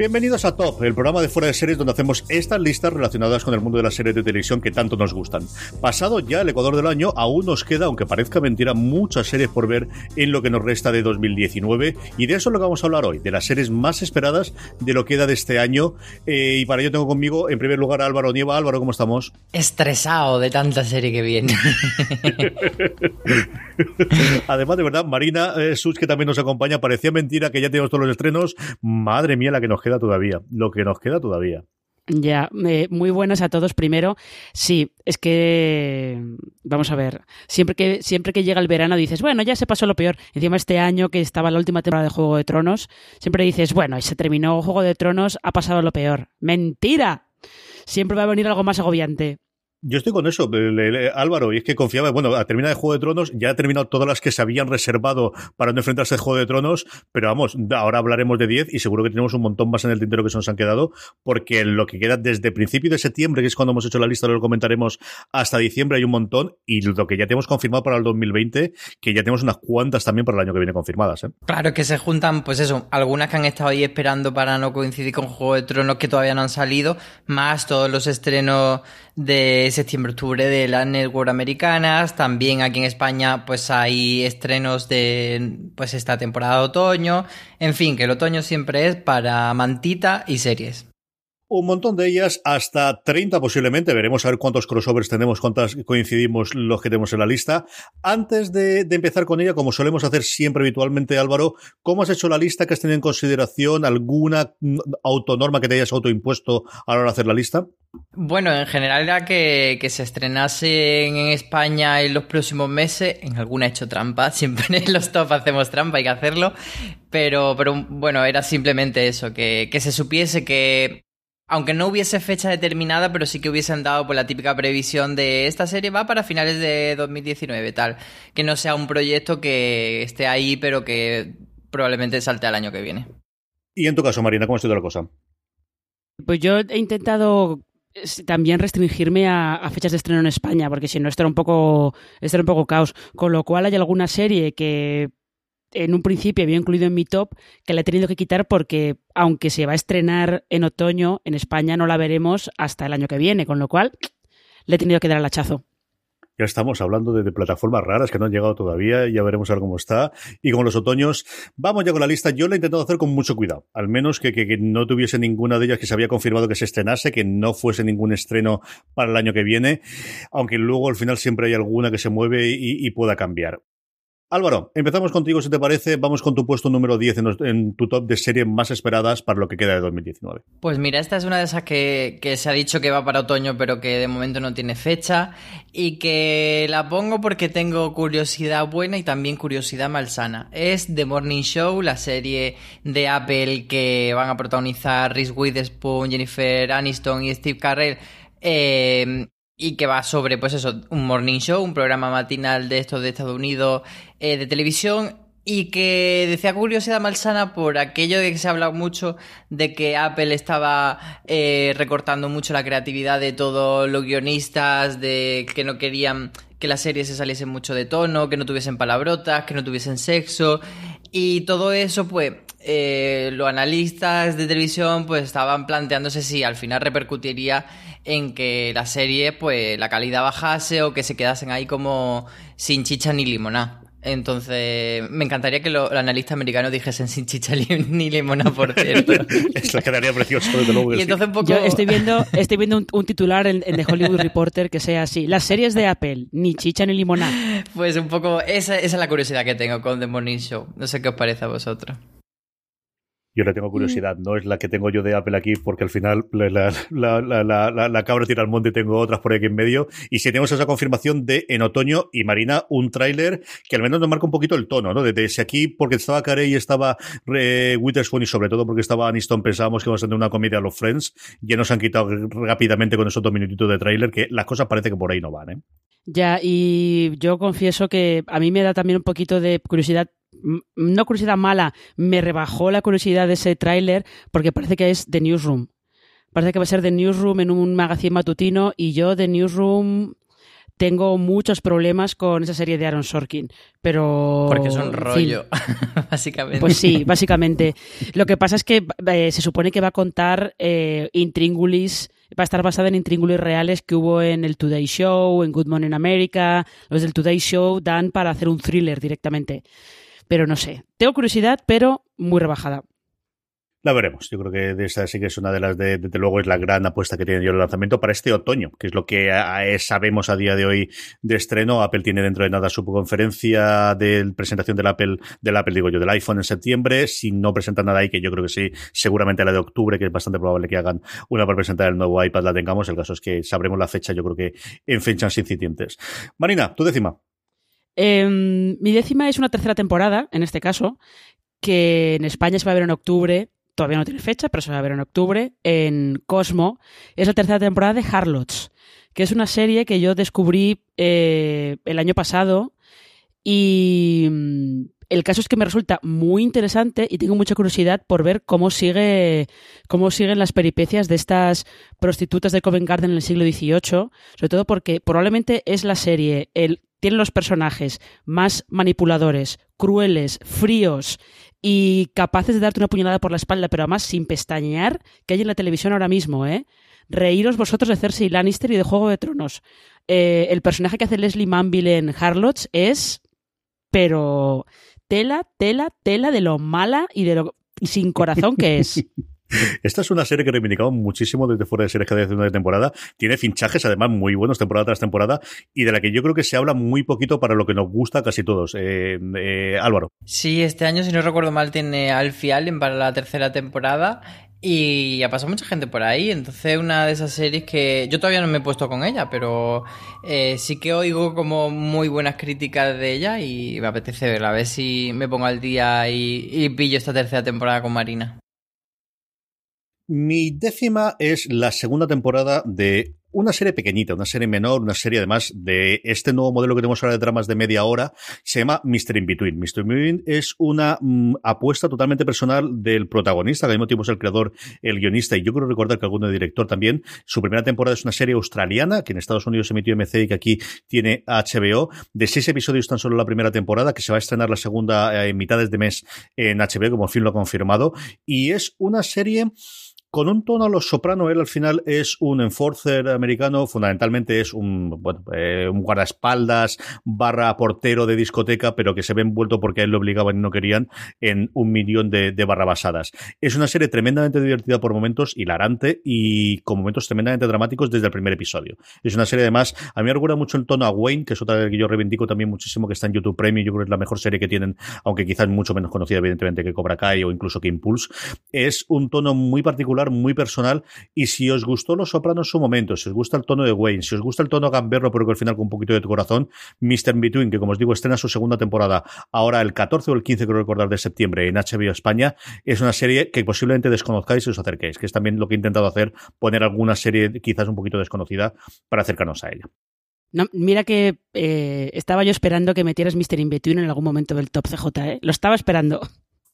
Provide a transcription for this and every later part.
Bienvenidos a Top, el programa de fuera de series donde hacemos estas listas relacionadas con el mundo de las series de televisión que tanto nos gustan. Pasado ya el Ecuador del año, aún nos queda, aunque parezca mentira, muchas series por ver en lo que nos resta de 2019 y de eso es lo que vamos a hablar hoy, de las series más esperadas de lo que queda de este año. Eh, y para ello tengo conmigo, en primer lugar, a Álvaro Nieva. Álvaro, ¿cómo estamos? Estresado de tanta serie que viene. Además, de verdad, Marina eh, que también nos acompaña, parecía mentira que ya tenemos todos los estrenos. Madre mía, la que nos queda todavía. Lo que nos queda todavía. Ya, eh, muy buenas a todos. Primero, sí, es que vamos a ver, siempre que siempre que llega el verano dices, bueno, ya se pasó lo peor. Encima este año que estaba la última temporada de Juego de Tronos, siempre dices, bueno, se terminó Juego de Tronos, ha pasado lo peor. Mentira. Siempre va a venir algo más agobiante. Yo estoy con eso, Álvaro, y es que confiaba, bueno, a terminar el Juego de Tronos, ya ha terminado todas las que se habían reservado para no enfrentarse al Juego de Tronos, pero vamos, ahora hablaremos de 10 y seguro que tenemos un montón más en el tintero que se nos han quedado, porque lo que queda desde principio de septiembre, que es cuando hemos hecho la lista, lo comentaremos, hasta diciembre hay un montón, y lo que ya tenemos confirmado para el 2020, que ya tenemos unas cuantas también para el año que viene confirmadas. ¿eh? Claro que se juntan, pues eso, algunas que han estado ahí esperando para no coincidir con Juego de Tronos que todavía no han salido, más todos los estrenos de septiembre-octubre de las network americanas. También aquí en España pues hay estrenos de pues esta temporada de otoño. En fin, que el otoño siempre es para mantita y series. Un montón de ellas, hasta 30 posiblemente. Veremos a ver cuántos crossovers tenemos, cuántas coincidimos los que tenemos en la lista. Antes de, empezar con ella, como solemos hacer siempre habitualmente, Álvaro, ¿cómo has hecho la lista? ¿Que has tenido en consideración alguna autonorma que te hayas autoimpuesto a la hora de hacer la lista? Bueno, en general era que, se estrenase en España en los próximos meses. En alguna he hecho trampa, siempre en los top hacemos trampa, hay que hacerlo. Pero, pero bueno, era simplemente eso, que, que se supiese que aunque no hubiese fecha determinada, pero sí que hubiesen dado por la típica previsión de esta serie va para finales de 2019, tal. Que no sea un proyecto que esté ahí, pero que probablemente salte al año que viene. Y en tu caso, Marina, ¿cómo ha sido la cosa? Pues yo he intentado también restringirme a, fechas de estreno en España, porque si no, esto era un poco, esto era un poco caos. Con lo cual hay alguna serie que en un principio había incluido en mi top, que la he tenido que quitar porque, aunque se va a estrenar en otoño, en España no la veremos hasta el año que viene, con lo cual le he tenido que dar al hachazo. Ya estamos hablando de, plataformas raras que no han llegado todavía, ya veremos a ver cómo está. Y con los otoños, vamos ya con la lista. Yo la he intentado hacer con mucho cuidado, al menos que, que, no tuviese ninguna de ellas que se había confirmado que se estrenase, que no fuese ningún estreno para el año que viene, aunque luego al final siempre hay alguna que se mueve y pueda cambiar. Álvaro, empezamos contigo, si te parece. Vamos con tu puesto número 10 en, tu top de series más esperadas para lo que queda de 2019. Pues mira, esta es una de esas que, se ha dicho que va para otoño, pero que de momento no tiene fecha. Y que la pongo porque tengo curiosidad buena y también curiosidad malsana. Es The Morning Show, la serie de Apple que van a protagonizar Reese Witherspoon, Jennifer Aniston y Steve Carell. Eh, y que va sobre, pues eso, un morning show, un programa matinal de estos de Estados Unidos eh, de televisión y que decía curiosidad malsana por aquello de que se ha hablado mucho de que Apple estaba eh, recortando mucho la creatividad de todos los guionistas, de que no querían que la serie se saliese mucho de tono, que no tuviesen palabrotas, que no tuviesen sexo y todo eso pues eh, los analistas de televisión pues estaban planteándose si al final repercutiría en que la serie pues la calidad bajase o que se quedasen ahí como sin chicha ni limonada. Entonces, me encantaría que los analistas americanos dijesen sin chicha ni limonada, por cierto. es la quedaría precioso, desde luego. Y entonces un poco... Yo estoy viendo, estoy viendo un, titular en, The Hollywood Reporter que sea así. Las series de Apple, ni chicha ni limonada. Pues un poco, esa, esa es la curiosidad que tengo con The Morning Show. No sé qué os parece a vosotros. Yo le tengo mm. curiosidad, no es la que tengo yo de Apple aquí, porque al final la, la, la, cabra tira al monte y tengo otras por aquí en medio. Y si tenemos esa confirmación de en otoño y Marina, un tráiler que al menos nos marca un poquito el tono, ¿no? Desde si aquí, porque estaba Carey y estaba eh, Witherspoon y sobre todo porque estaba Aniston, pensábamos que íbamos a tener una comedia a los Friends, ya nos han quitado rápidamente con esos dos minutitos de tráiler, que las cosas parece que por ahí no van, ¿eh? Ya, y yo confieso que a mí me da también un poquito de curiosidad no curiosidad mala, me rebajó la curiosidad de ese tráiler porque parece que es The Newsroom. Parece que va a ser The Newsroom en un magazine matutino y yo The Newsroom tengo muchos problemas con esa serie de Aaron Sorkin, pero... Porque es un rollo, básicamente. Pues sí, básicamente. Lo que pasa es que eh, se supone que va a contar eh, intríngulis, va a estar basada en intríngulis reales que hubo en el Today Show, en Good Morning America. Los del Today Show dan para hacer un thriller directamente pero no sé. Tengo curiosidad, pero muy rebajada. La veremos. Yo creo que esa sí que es una de las, de, desde luego, es la gran apuesta que tiene yo el lanzamiento para este otoño, que es lo que sabemos a día de hoy de estreno. Apple tiene dentro de nada su conferencia de presentación del Apple, del Apple, digo yo, del iPhone en septiembre. Si no presentan nada ahí, que yo creo que sí, seguramente la de octubre, que es bastante probable que hagan una para presentar el nuevo iPad, la tengamos. El caso es que sabremos la fecha, yo creo que en fechas incipientes. Marina, tu décima. Em, mi décima es una tercera temporada, en este caso, que en España se va a ver en octubre. Todavía no tiene fecha, pero se va a ver en octubre. En Cosmo. Es la tercera temporada de Harlots, que es una serie que yo descubrí eh, el año pasado. Y mm, el caso es que me resulta muy interesante y tengo mucha curiosidad por ver cómo sigue cómo siguen las peripecias de estas prostitutas de Covent Garden en el siglo XVIII, sobre todo porque probablemente es la serie el tiene los personajes más manipuladores, crueles, fríos y capaces de darte una puñalada por la espalda, pero además sin pestañear, que hay en la televisión ahora mismo, ¿eh? Reíros vosotros de Cersei Lannister y de Juego de Tronos. Eh, el personaje que hace Leslie Manville en Harlots es, pero tela, tela, tela de lo mala y de lo sin corazón que es. Esta es una serie que reivindicamos muchísimo desde fuera de series cada vez de temporada. Tiene finchajes, además, muy buenos temporada tras temporada y de la que yo creo que se habla muy poquito para lo que nos gusta casi todos. Eh, eh, Álvaro. Sí, este año, si no recuerdo mal, tiene Alfie Allen para la tercera temporada. Y ha pasado mucha gente por ahí, entonces una de esas series que yo todavía no me he puesto con ella, pero eh, sí que oigo como muy buenas críticas de ella y me apetece verla, a ver si me pongo al día y pillo esta tercera temporada con Marina. Mi décima es la segunda temporada de una serie pequeñita, una serie menor, una serie además de este nuevo modelo que tenemos ahora de dramas de media hora, se llama Mr. In Between. Mr. In Between es una mm, apuesta totalmente personal del protagonista, que al mismo tiempo es el creador, el guionista, y yo creo recordar que alguno de director también. Su primera temporada es una serie australiana, que en Estados Unidos se emitió MC y que aquí tiene HBO, de seis episodios tan solo la primera temporada, que se va a estrenar la segunda eh, en mitades de mes en HBO, como fin lo ha confirmado, y es una serie con un tono a los soprano, él al final es un enforcer americano, fundamentalmente es un, bueno, eh, un guardaespaldas barra portero de discoteca, pero que se ve envuelto porque a él lo obligaban y no querían en un millón de, de barrabasadas. Es una serie tremendamente divertida por momentos, hilarante y con momentos tremendamente dramáticos desde el primer episodio. Es una serie además, a mí me recuerda mucho el tono a Wayne, que es otra que yo reivindico también muchísimo, que está en YouTube Premium, yo creo que es la mejor serie que tienen, aunque quizás mucho menos conocida evidentemente que Cobra Kai o incluso que Impulse. Es un tono muy particular muy personal. Y si os gustó Los Sopranos en su momento, si os gusta el tono de Wayne, si os gusta el tono gamberro, pero que al final con un poquito de tu corazón, Mr. Between, que como os digo, estrena su segunda temporada ahora el 14 o el 15, creo recordar, de septiembre en HBO España, es una serie que posiblemente desconozcáis y os acerquéis, que es también lo que he intentado hacer, poner alguna serie quizás un poquito desconocida para acercarnos a ella. No, mira que eh, estaba yo esperando que metieras Mr. Inbetween en algún momento del top CJ, ¿eh? Lo estaba esperando.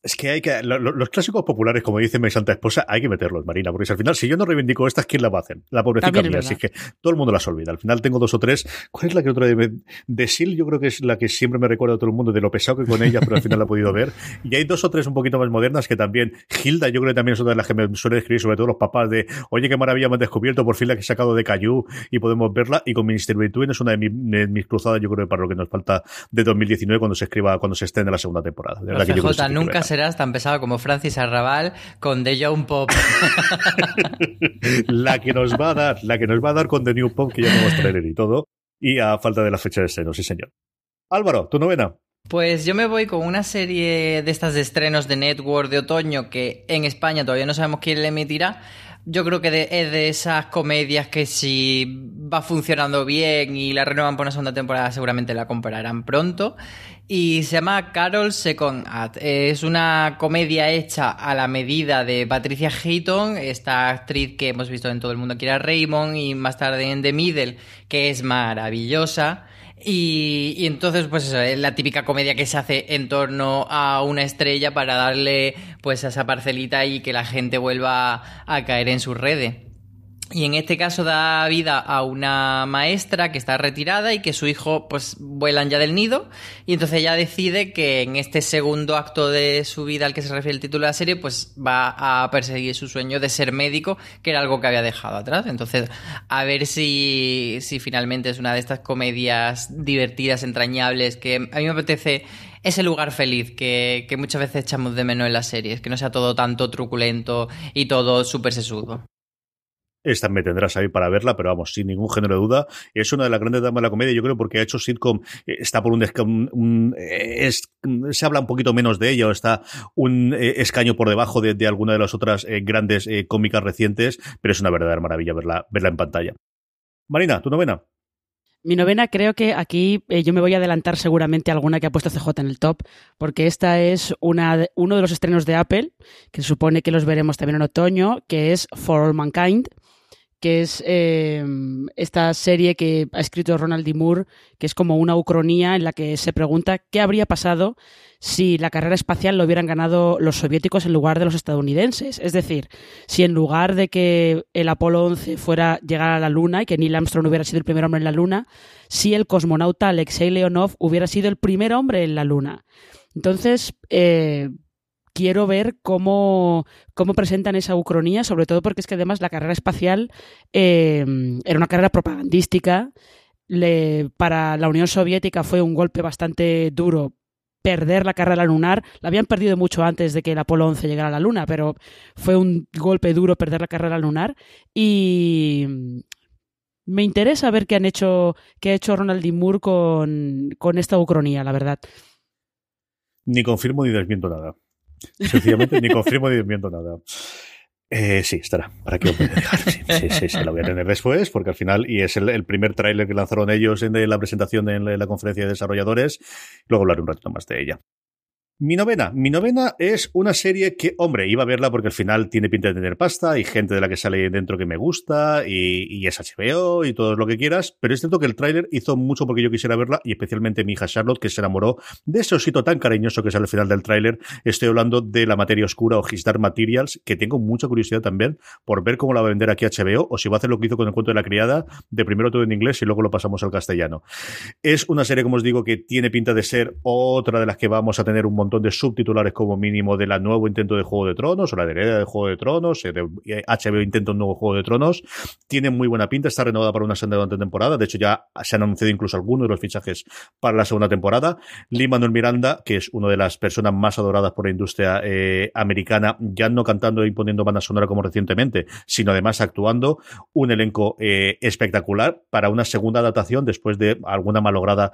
Es que hay que. los clásicos populares, como dice mi santa esposa, hay que meterlos, Marina, porque si al final, si yo no reivindico estas, ¿quién la va a hacer? La pobrecita mía. Así que todo el mundo las olvida. Al final tengo dos o tres. ¿Cuál es la que otra de, de Sil? Yo creo que es la que siempre me recuerda a todo el mundo de lo pesado que con ella, pero al final la he podido ver. Y hay dos o tres un poquito más modernas que también. Hilda, yo creo que también es otra de las que me suele escribir, sobre todo los papás, de oye, qué maravilla me han descubierto, por fin la que he sacado de Cayu y podemos verla. Y con Minister Between es una de, mis cruzadas, yo creo, para lo que nos falta de 2019 cuando se escriba, cuando se esté en la segunda temporada. De verdad que nunca serás tan pesado como Francis Arrabal con The Young Pop. la que nos va a dar, la que nos va a dar con The New Pop, que ya tenemos trailer y todo. Y a falta de la fecha de estreno, sí señor. Álvaro, tu novena. Pues yo me voy con una serie de estas de estrenos de Network de otoño que en España todavía no sabemos quién le emitirá. Yo creo que es de esas comedias que si va funcionando bien y la renuevan por una segunda temporada seguramente la comprarán pronto y se llama Carol Second Act. Es una comedia hecha a la medida de Patricia Heaton, esta actriz que hemos visto en Todo el Mundo Quiere a Raymond y más tarde en The Middle, que es maravillosa. Y, entonces, pues eso, es la típica comedia que se hace en torno a una estrella para darle pues a esa parcelita y que la gente vuelva a caer en sus redes. Y en este caso da vida a una maestra que está retirada y que su hijo pues vuelan ya del nido y entonces ella decide que en este segundo acto de su vida al que se refiere el título de la serie pues va a perseguir su sueño de ser médico que era algo que había dejado atrás. Entonces a ver si, si finalmente es una de estas comedias divertidas, entrañables que a mí me apetece ese lugar feliz que, que muchas veces echamos de menos en las series, que no sea todo tanto truculento y todo súper sesudo. Esta me tendrás ahí para verla, pero vamos, sin ningún género de duda. Es una de las grandes damas de la comedia, yo creo, porque ha hecho sitcom, eh, está por un, es, se habla un poquito menos de ella, o está un eh, escaño por debajo de, alguna de las otras eh, grandes cómicas recientes, pero es una verdadera maravilla verla, verla en pantalla. Marina, tu novena. Mi novena creo que aquí yo me voy a adelantar seguramente a alguna que ha puesto CJ en el top, porque esta es una uno de los estrenos de Apple, que supone que los veremos también en otoño, que es For All Mankind, que es em, esta serie que ha escrito Ronald D. Moore, que es como una ucronía en la que se pregunta qué habría pasado si la carrera espacial lo hubieran ganado los soviéticos en lugar de los estadounidenses. Es decir, si en lugar de que el Apolo 11 fuera llegar a la Luna y que Neil Armstrong hubiera sido el primer hombre en la Luna, si el cosmonauta Alexei Leonov hubiera sido el primer hombre en la Luna. Entonces, eh, quiero ver cómo, cómo presentan esa ucronía, sobre todo porque es que además la carrera espacial em, era una carrera propagandística. para la Unión Soviética fue un golpe bastante duro perder la carrera lunar. La habían perdido mucho antes de que el Apolo 11 llegara a la Luna, pero fue un golpe duro perder la carrera lunar. Y me interesa ver qué han hecho, qué ha hecho Ronald D. Moore con, con esta ucronía, la verdad. Ni confirmo ni desmiento nada. Sencillamente ni confirmo ni desmiento nada. Eh, sí, estará. ¿Para qué dejar? Sí, sí, sí, sí, lo voy a tener después, porque al final, y es el, primer tráiler que lanzaron ellos en la presentación en la conferencia de desarrolladores, luego hablaré un ratito más de ella. Mi novena. Mi novena es una serie que, hombre, iba a verla porque al final tiene pinta de tener pasta y gente de la que sale dentro que me gusta y, es HBO y todo lo que quieras, pero es cierto que el tráiler hizo mucho porque yo quisiera verla y especialmente mi hija Charlotte que se enamoró de ese osito tan cariñoso que sale al final del tráiler. Estoy hablando de La Materia Oscura o His Dark Materials, que tengo mucha curiosidad también por ver cómo la va a vender aquí HBO o si va a hacer lo que hizo con el cuento de la criada, de primero todo en inglés y luego lo pasamos al castellano. Es una serie, como os digo, que tiene pinta de ser otra de las que vamos a tener un montón de subtitulares como mínimo de la nuevo intento de Juego de Tronos o la de heredera de Juego de Tronos, eh, de HBO intenta un nuevo Juego de Tronos. Tiene muy buena pinta, está renovada para una segunda temporada. De hecho, ya se han anunciado incluso algunos de los fichajes para la segunda temporada. Lee Manuel Miranda, que es una de las personas más adoradas por la industria eh, americana, ya no cantando e imponiendo banda sonora como recientemente, sino además actuando. Un elenco eh, espectacular para una segunda adaptación después de alguna malograda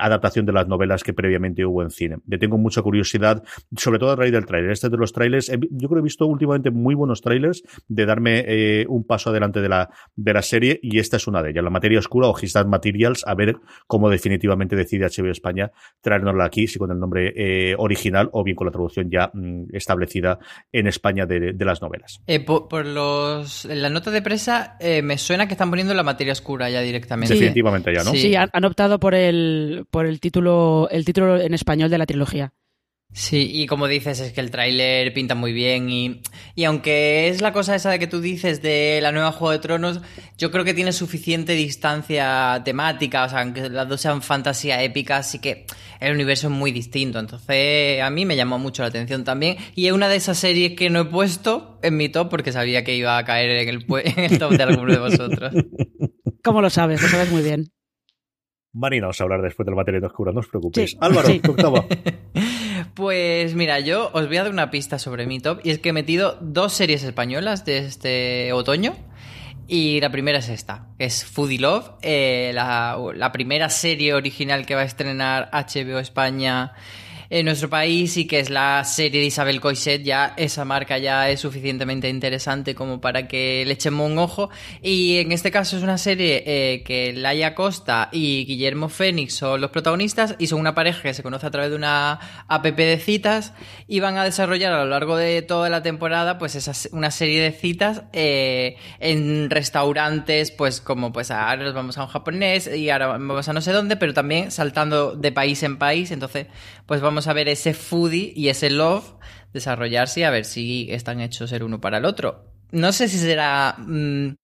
adaptación de las novelas que previamente hubo en cine. Le tengo mucha curiosidad, sobre todo a raíz del tráiler. Este de los trailers, yo creo que he visto últimamente muy buenos trailers de darme eh, un paso adelante de la, de la serie y esta es una de ellas. La materia oscura o His Materials, a ver cómo definitivamente decide HBO España traernosla aquí, si con el nombre eh, original o bien con la traducción ya mm, establecida en España de, las novelas. Eh, por, los, la nota de presa me suena que están poniendo la materia oscura ya directamente. Definitivamente ya, ¿no? Sí, han, han, optado por el, por el título, el título en español de la trilogía. Sí, y como dices, es que el tráiler pinta muy bien y, y aunque es la cosa esa de que tú dices de la nueva Juego de Tronos, yo creo que tiene suficiente distancia temática, o sea, aunque las dos sean fantasía épica, sí que el universo es muy distinto, entonces a mí me llamó mucho la atención también y es una de esas series que no he puesto en mi top porque sabía que iba a caer en el, en el top de alguno de vosotros. ¿Cómo lo sabes? Lo sabes muy bien. Marina os a hablar después del material oscuro, no os preocupéis. Álvaro, sí. octavo. Pues mira, yo os voy a dar una pista sobre mi top y es que he metido dos series españolas de este otoño. Y la primera es esta, es Foodie Love, eh, la, la primera serie original que va a estrenar HBO España en nuestro país y que es la serie de Isabel Coixet, ya esa marca ya es suficientemente interesante como para que le echemos un ojo. Y en este caso es una serie eh, que Laia Costa y Guillermo Fénix son los protagonistas y son una pareja que se conoce a través de una app de citas y van a desarrollar a lo largo de toda la temporada pues esa, una serie de citas eh, en restaurantes pues como pues ahora nos vamos a un japonés y ahora vamos a no sé dónde pero también saltando de país en país entonces pues vamos a ver ese foodie y ese love desarrollarse y a ver si están hechos el uno para el otro. No sé si será mm,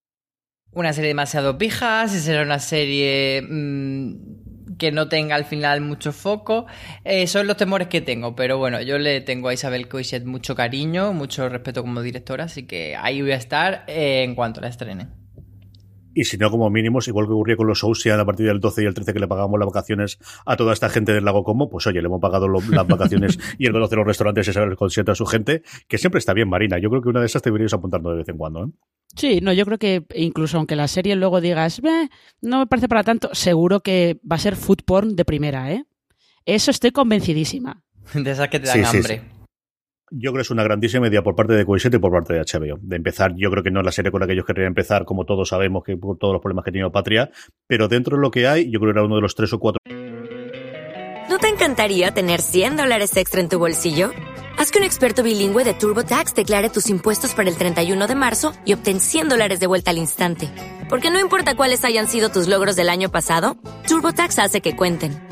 una serie demasiado pija, si será una serie mm, que no tenga al final mucho foco. Eh, son los temores que tengo, pero bueno, yo le tengo a Isabel Coixet mucho cariño, mucho respeto como directora, así que ahí voy a estar eh, en cuanto la estrene. Y si no, como mínimos, igual que ocurría con los Ocean a partir del 12 y el 13 que le pagamos las vacaciones a toda esta gente del lago Como, pues oye, le hemos pagado las vacaciones y el conocer los restaurantes y saber el concierto a su gente, que siempre está bien, Marina. Yo creo que una de esas te deberías apuntando de vez en cuando, ¿eh? Sí, no, yo creo que incluso aunque la serie luego digas, no me parece para tanto, seguro que va a ser food porn de primera, ¿eh? Eso estoy convencidísima. De esas que te dan hambre. Yo creo que es una grandísima idea por parte de Coisette y por parte de HBO. De empezar, yo creo que no es la serie con la que ellos querrían empezar, como todos sabemos, que por todos los problemas que ha tenido Patria, pero dentro de lo que hay, yo creo que era uno de los tres o cuatro. ¿No te encantaría tener 100 dólares extra en tu bolsillo? Haz que un experto bilingüe de TurboTax declare tus impuestos para el 31 de marzo y obtén 100 dólares de vuelta al instante. Porque no importa cuáles hayan sido tus logros del año pasado, TurboTax hace que cuenten.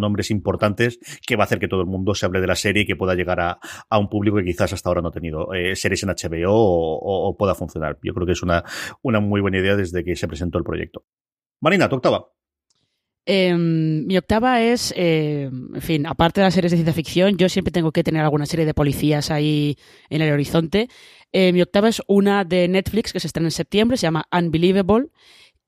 nombres importantes que va a hacer que todo el mundo se hable de la serie y que pueda llegar a, un público que quizás hasta ahora no ha tenido eh, series en HBO o, pueda funcionar. Yo creo que es una, una muy buena idea desde que se presentó el proyecto. Marina, tu octava. Em, mi octava es, eh, en fin, aparte de las series de ciencia ficción, yo siempre tengo que tener alguna serie de policías ahí en el horizonte. Eh, mi octava es una de Netflix que se estrena en septiembre, se llama Unbelievable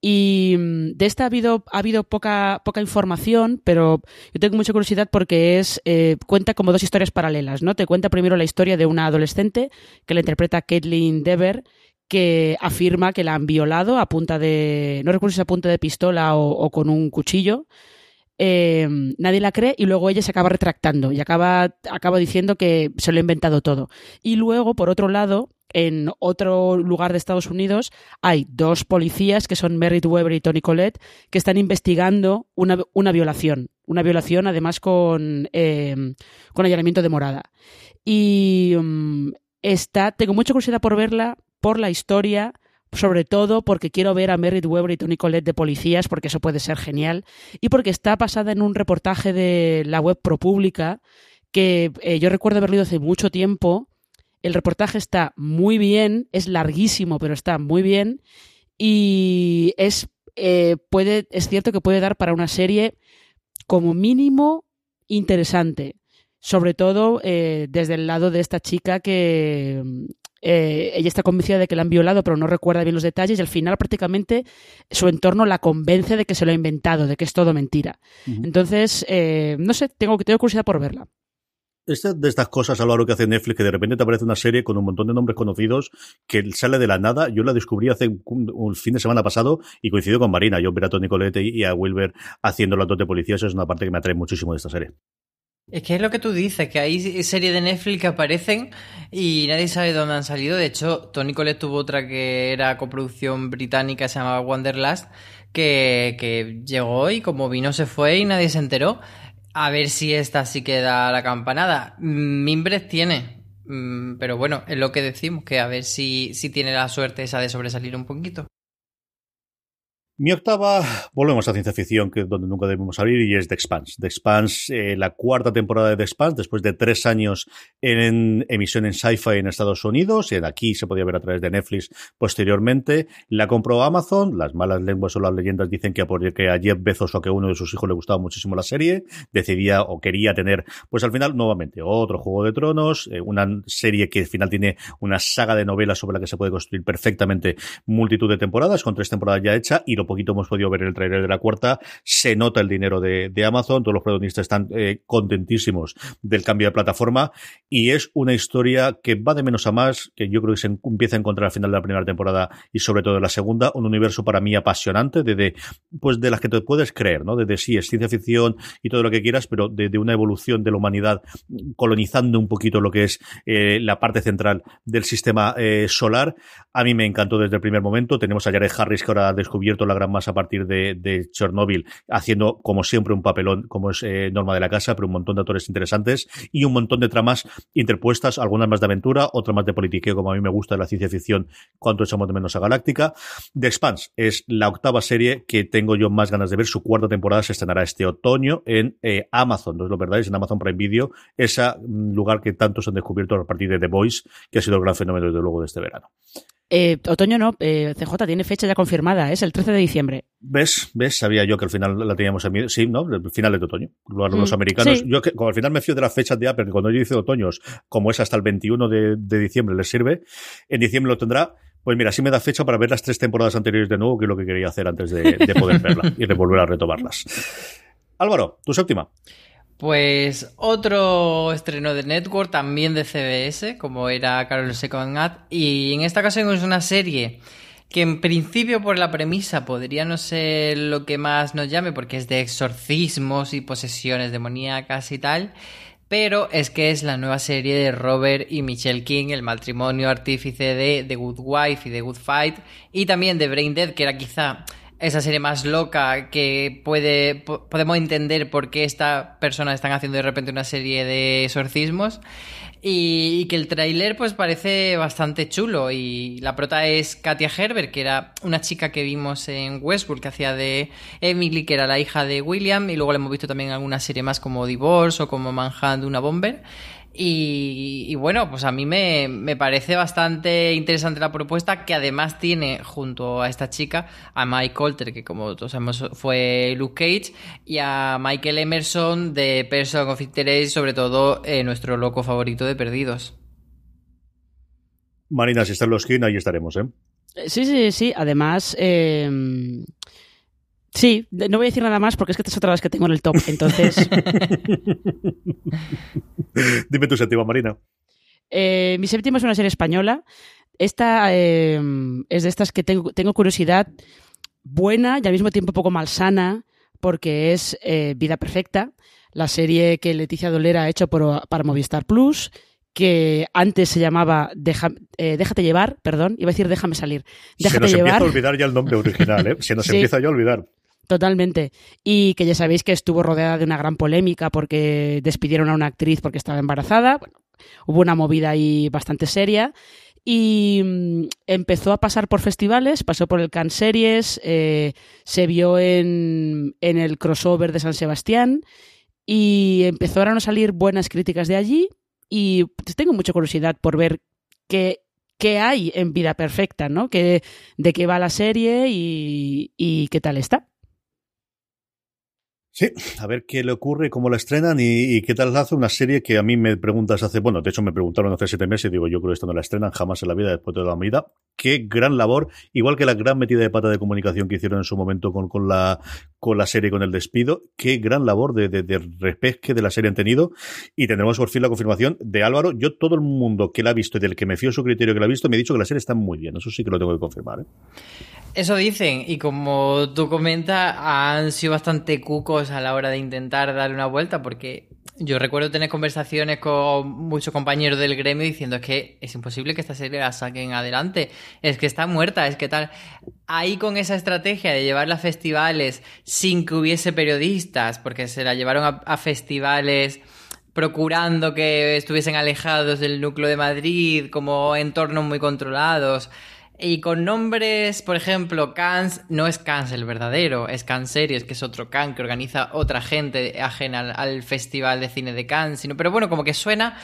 y mm, de esta ha habido, ha habido poca, poca información, pero yo tengo mucha curiosidad porque es eh, cuenta como dos historias paralelas, ¿no? Te cuenta primero la historia de una adolescente que la interpreta Caitlin Dever, que afirma que la han violado a punta de. no recuerdo si a punta de pistola o, con un cuchillo. Eh, nadie la cree y luego ella se acaba retractando y acaba, acaba diciendo que se lo ha inventado todo. Y luego, por otro lado, en otro lugar de Estados Unidos hay dos policías que son Merritt Weber y Tony Collette que están investigando una, violación. Una violación además con, em, con allanamiento de morada. Y mm, está, tengo mucha curiosidad por verla, por la historia, sobre todo porque quiero ver a Merritt Weber y Tony Collette de policías, porque eso puede ser genial, y porque está basada en un reportaje de la web ProPublica que eh, yo recuerdo haber leído hace mucho tiempo el reportaje está muy bien, es larguísimo, pero está muy bien. Y es, eh, puede, es cierto que puede dar para una serie como mínimo interesante. sobre todo eh, desde el lado de esta chica que eh, ella está convencida de que la han violado, pero no recuerda bien los detalles y al final prácticamente su entorno la convence de que se lo ha inventado, de que es todo mentira. Entonces, no sé, tengo, tengo curiosidad por verla. Esta de estas cosas lo que hace Netflix, que de repente te aparece una serie con un montón de nombres conocidos que sale de la nada. Yo la descubrí hace un, fin de semana pasado y coincido con Marina. Yo ver a Tony Colette y a Wilber haciendo la dos de policías es una parte que me atrae muchísimo de esta serie. Es que es lo que tú dices, que hay series de Netflix que aparecen y nadie sabe dónde han salido. De hecho, Tony Colette tuvo otra que era coproducción británica, se llamaba Wanderlust, que, que llegó y como vino se fue y nadie se enteró. A ver si esta sí queda la campanada. Mimbres tiene, mm, pero bueno, es lo que decimos, que a ver si, si tiene la suerte esa de sobresalir un poquito. Mi octava, volvemos a ciencia ficción, que es donde nunca debemos salir, y es The Expanse. The Expanse, eh, la cuarta temporada de The Expanse, después de tres años en, emisión en Sci-Fi en Estados Unidos, y aquí se podía ver a través de Netflix posteriormente. La compró Amazon, las malas lenguas o las leyendas dicen que porque a Jeff Bezos o que a uno de sus hijos le gustaba muchísimo la serie, decidía o quería tener, pues al final, nuevamente, otro Juego de Tronos, eh, una serie que al final tiene una saga de novelas sobre la que se puede construir perfectamente multitud de temporadas, con tres temporadas ya hechas, y poquito hemos podido ver el trailer de la cuarta, se nota el dinero de, Amazon, todos los protagonistas están eh, contentísimos del cambio de plataforma y es una historia que va de menos a más, que yo creo que se empieza a encontrar al final de la primera temporada y sobre todo en la segunda, un universo para mí apasionante, de, pues de las que te puedes creer, ¿no? De, sí, es ciencia ficción y todo lo que quieras, pero de, una evolución de la humanidad colonizando un poquito lo que es eh, la parte central del sistema eh, solar. A mí me encantó desde el primer momento. Tenemos a Jared Harris que ahora ha descubierto la gran más a partir de, de Chernobyl, haciendo como siempre un papelón, como es eh, norma de la casa, pero un montón de actores interesantes y un montón de tramas interpuestas, algunas más de aventura, otras más de politiqueo, como a mí me gusta de la ciencia ficción, cuanto echamos de menos a Galáctica. The Expanse es la octava serie que tengo yo más ganas de ver. Su cuarta temporada se estrenará este otoño en eh, Amazon, no es lo verdad, es en Amazon Prime Video, ese mm, lugar que tantos han descubierto a partir de The Voice, que ha sido el gran fenómeno desde luego de este verano. Eh, otoño no, eh, CJ tiene fecha ya confirmada, es el 13 de diciembre. ¿Ves? ¿Ves? Sabía yo que al final la teníamos en Sí, ¿no? Finales de otoño. Los, mm, americanos. Yo que como al final me fío de las fechas de Apple, que cuando yo dice otoños, como es hasta el 21 de, diciembre, les sirve. En diciembre lo tendrá. Pues mira, sí me da fecha para ver las tres temporadas anteriores de nuevo, que es lo que quería hacer antes de, de poder verla y de volver a retomarlas. Álvaro, tu séptima. Pues otro estreno de Network, también de CBS, como era Carol Second y en esta ocasión es una serie que en principio por la premisa podría no ser lo que más nos llame, porque es de exorcismos y posesiones demoníacas y tal, pero es que es la nueva serie de Robert y Michelle King, el matrimonio artífice de The Good Wife y The Good Fight, y también de Brain Dead, que era quizá esa serie más loca que puede podemos entender por qué esta persona están haciendo de repente una serie de exorcismos. Y, que el tráiler pues parece bastante chulo. Y la prota es Katia Herbert que era una chica que vimos en Westworld que hacía de Emily que era la hija de William. Y luego la hemos visto también en alguna serie más como Divorce o como Manhunt una bomber y, bueno, pues a mí me, parece bastante interesante la propuesta que además tiene junto a esta chica a Mike Colter, que como todos sabemos fue Luke Cage, y a Michael Emerson de Person of Interest, sobre todo eh, nuestro loco favorito de Perdidos. Marina, si está en los ahí estaremos, ¿eh? Sí, sí, sí. Además, eh, Sí, no voy a decir nada más porque es que esta es otra vez que tengo en el top, entonces... Dime tu séptima, Marina. Eh, mi séptima es una serie española. Esta eh, es de estas que tengo, curiosidad buena y al mismo tiempo un poco malsana porque es eh, Vida Perfecta, la serie que Leticia Dolera ha hecho para Movistar Plus que antes se llamaba Déjate llevar, perdón, iba a decir Déjame salir. Déjate se nos empieza a olvidar ya el nombre original, ¿eh? Se nos empieza ya a olvidar. Totalmente. Y que ya sabéis que estuvo rodeada de una gran polémica porque despidieron a una actriz porque estaba embarazada. Hubo una movida ahí bastante seria. Y mm, empezó a pasar por festivales, pasó por el Cannes Series, eh, se vio en, en el crossover de San Sebastián y empezaron a salir buenas críticas de allí. Y tengo mucha curiosidad por ver qué qué hay en Vida Perfecta, ¿no? Que, de qué va la serie y qué tal está. Sí, a ver qué le ocurre, cómo la estrenan y, qué tal hace una serie que a mí me preguntas hace, bueno, de hecho me preguntaron hace siete meses y digo, yo creo que esto no la estrenan jamás en la vida después de la vida. Qué gran labor, igual que la gran metida de pata de comunicación que hicieron en su momento con, con, la, con la serie, con el despido, qué gran labor de, de, de de la serie han tenido y tendremos por fin la confirmación de Álvaro. Yo, todo el mundo que la ha visto y del que me fío su criterio que la ha visto, me ha dicho que la serie está muy bien, eso sí que lo tengo que confirmar. ¿eh? Eso dicen, y como tú comentas, han sido bastante cucos a la hora de intentar darle una vuelta, porque yo recuerdo tener conversaciones con muchos compañeros del gremio diciendo es que es imposible que esta serie la saquen adelante, es que está muerta, es que tal. Ahí con esa estrategia de llevarla a festivales sin que hubiese periodistas, porque se la llevaron a, a festivales procurando que estuviesen alejados del núcleo de Madrid, como entornos muy controlados. Y con nombres, por ejemplo, Cannes, no es Cannes el verdadero, es Cannes Series, que es otro Cannes que organiza otra gente ajena al, Festival de Cine de Cannes, sino, pero bueno, como que suena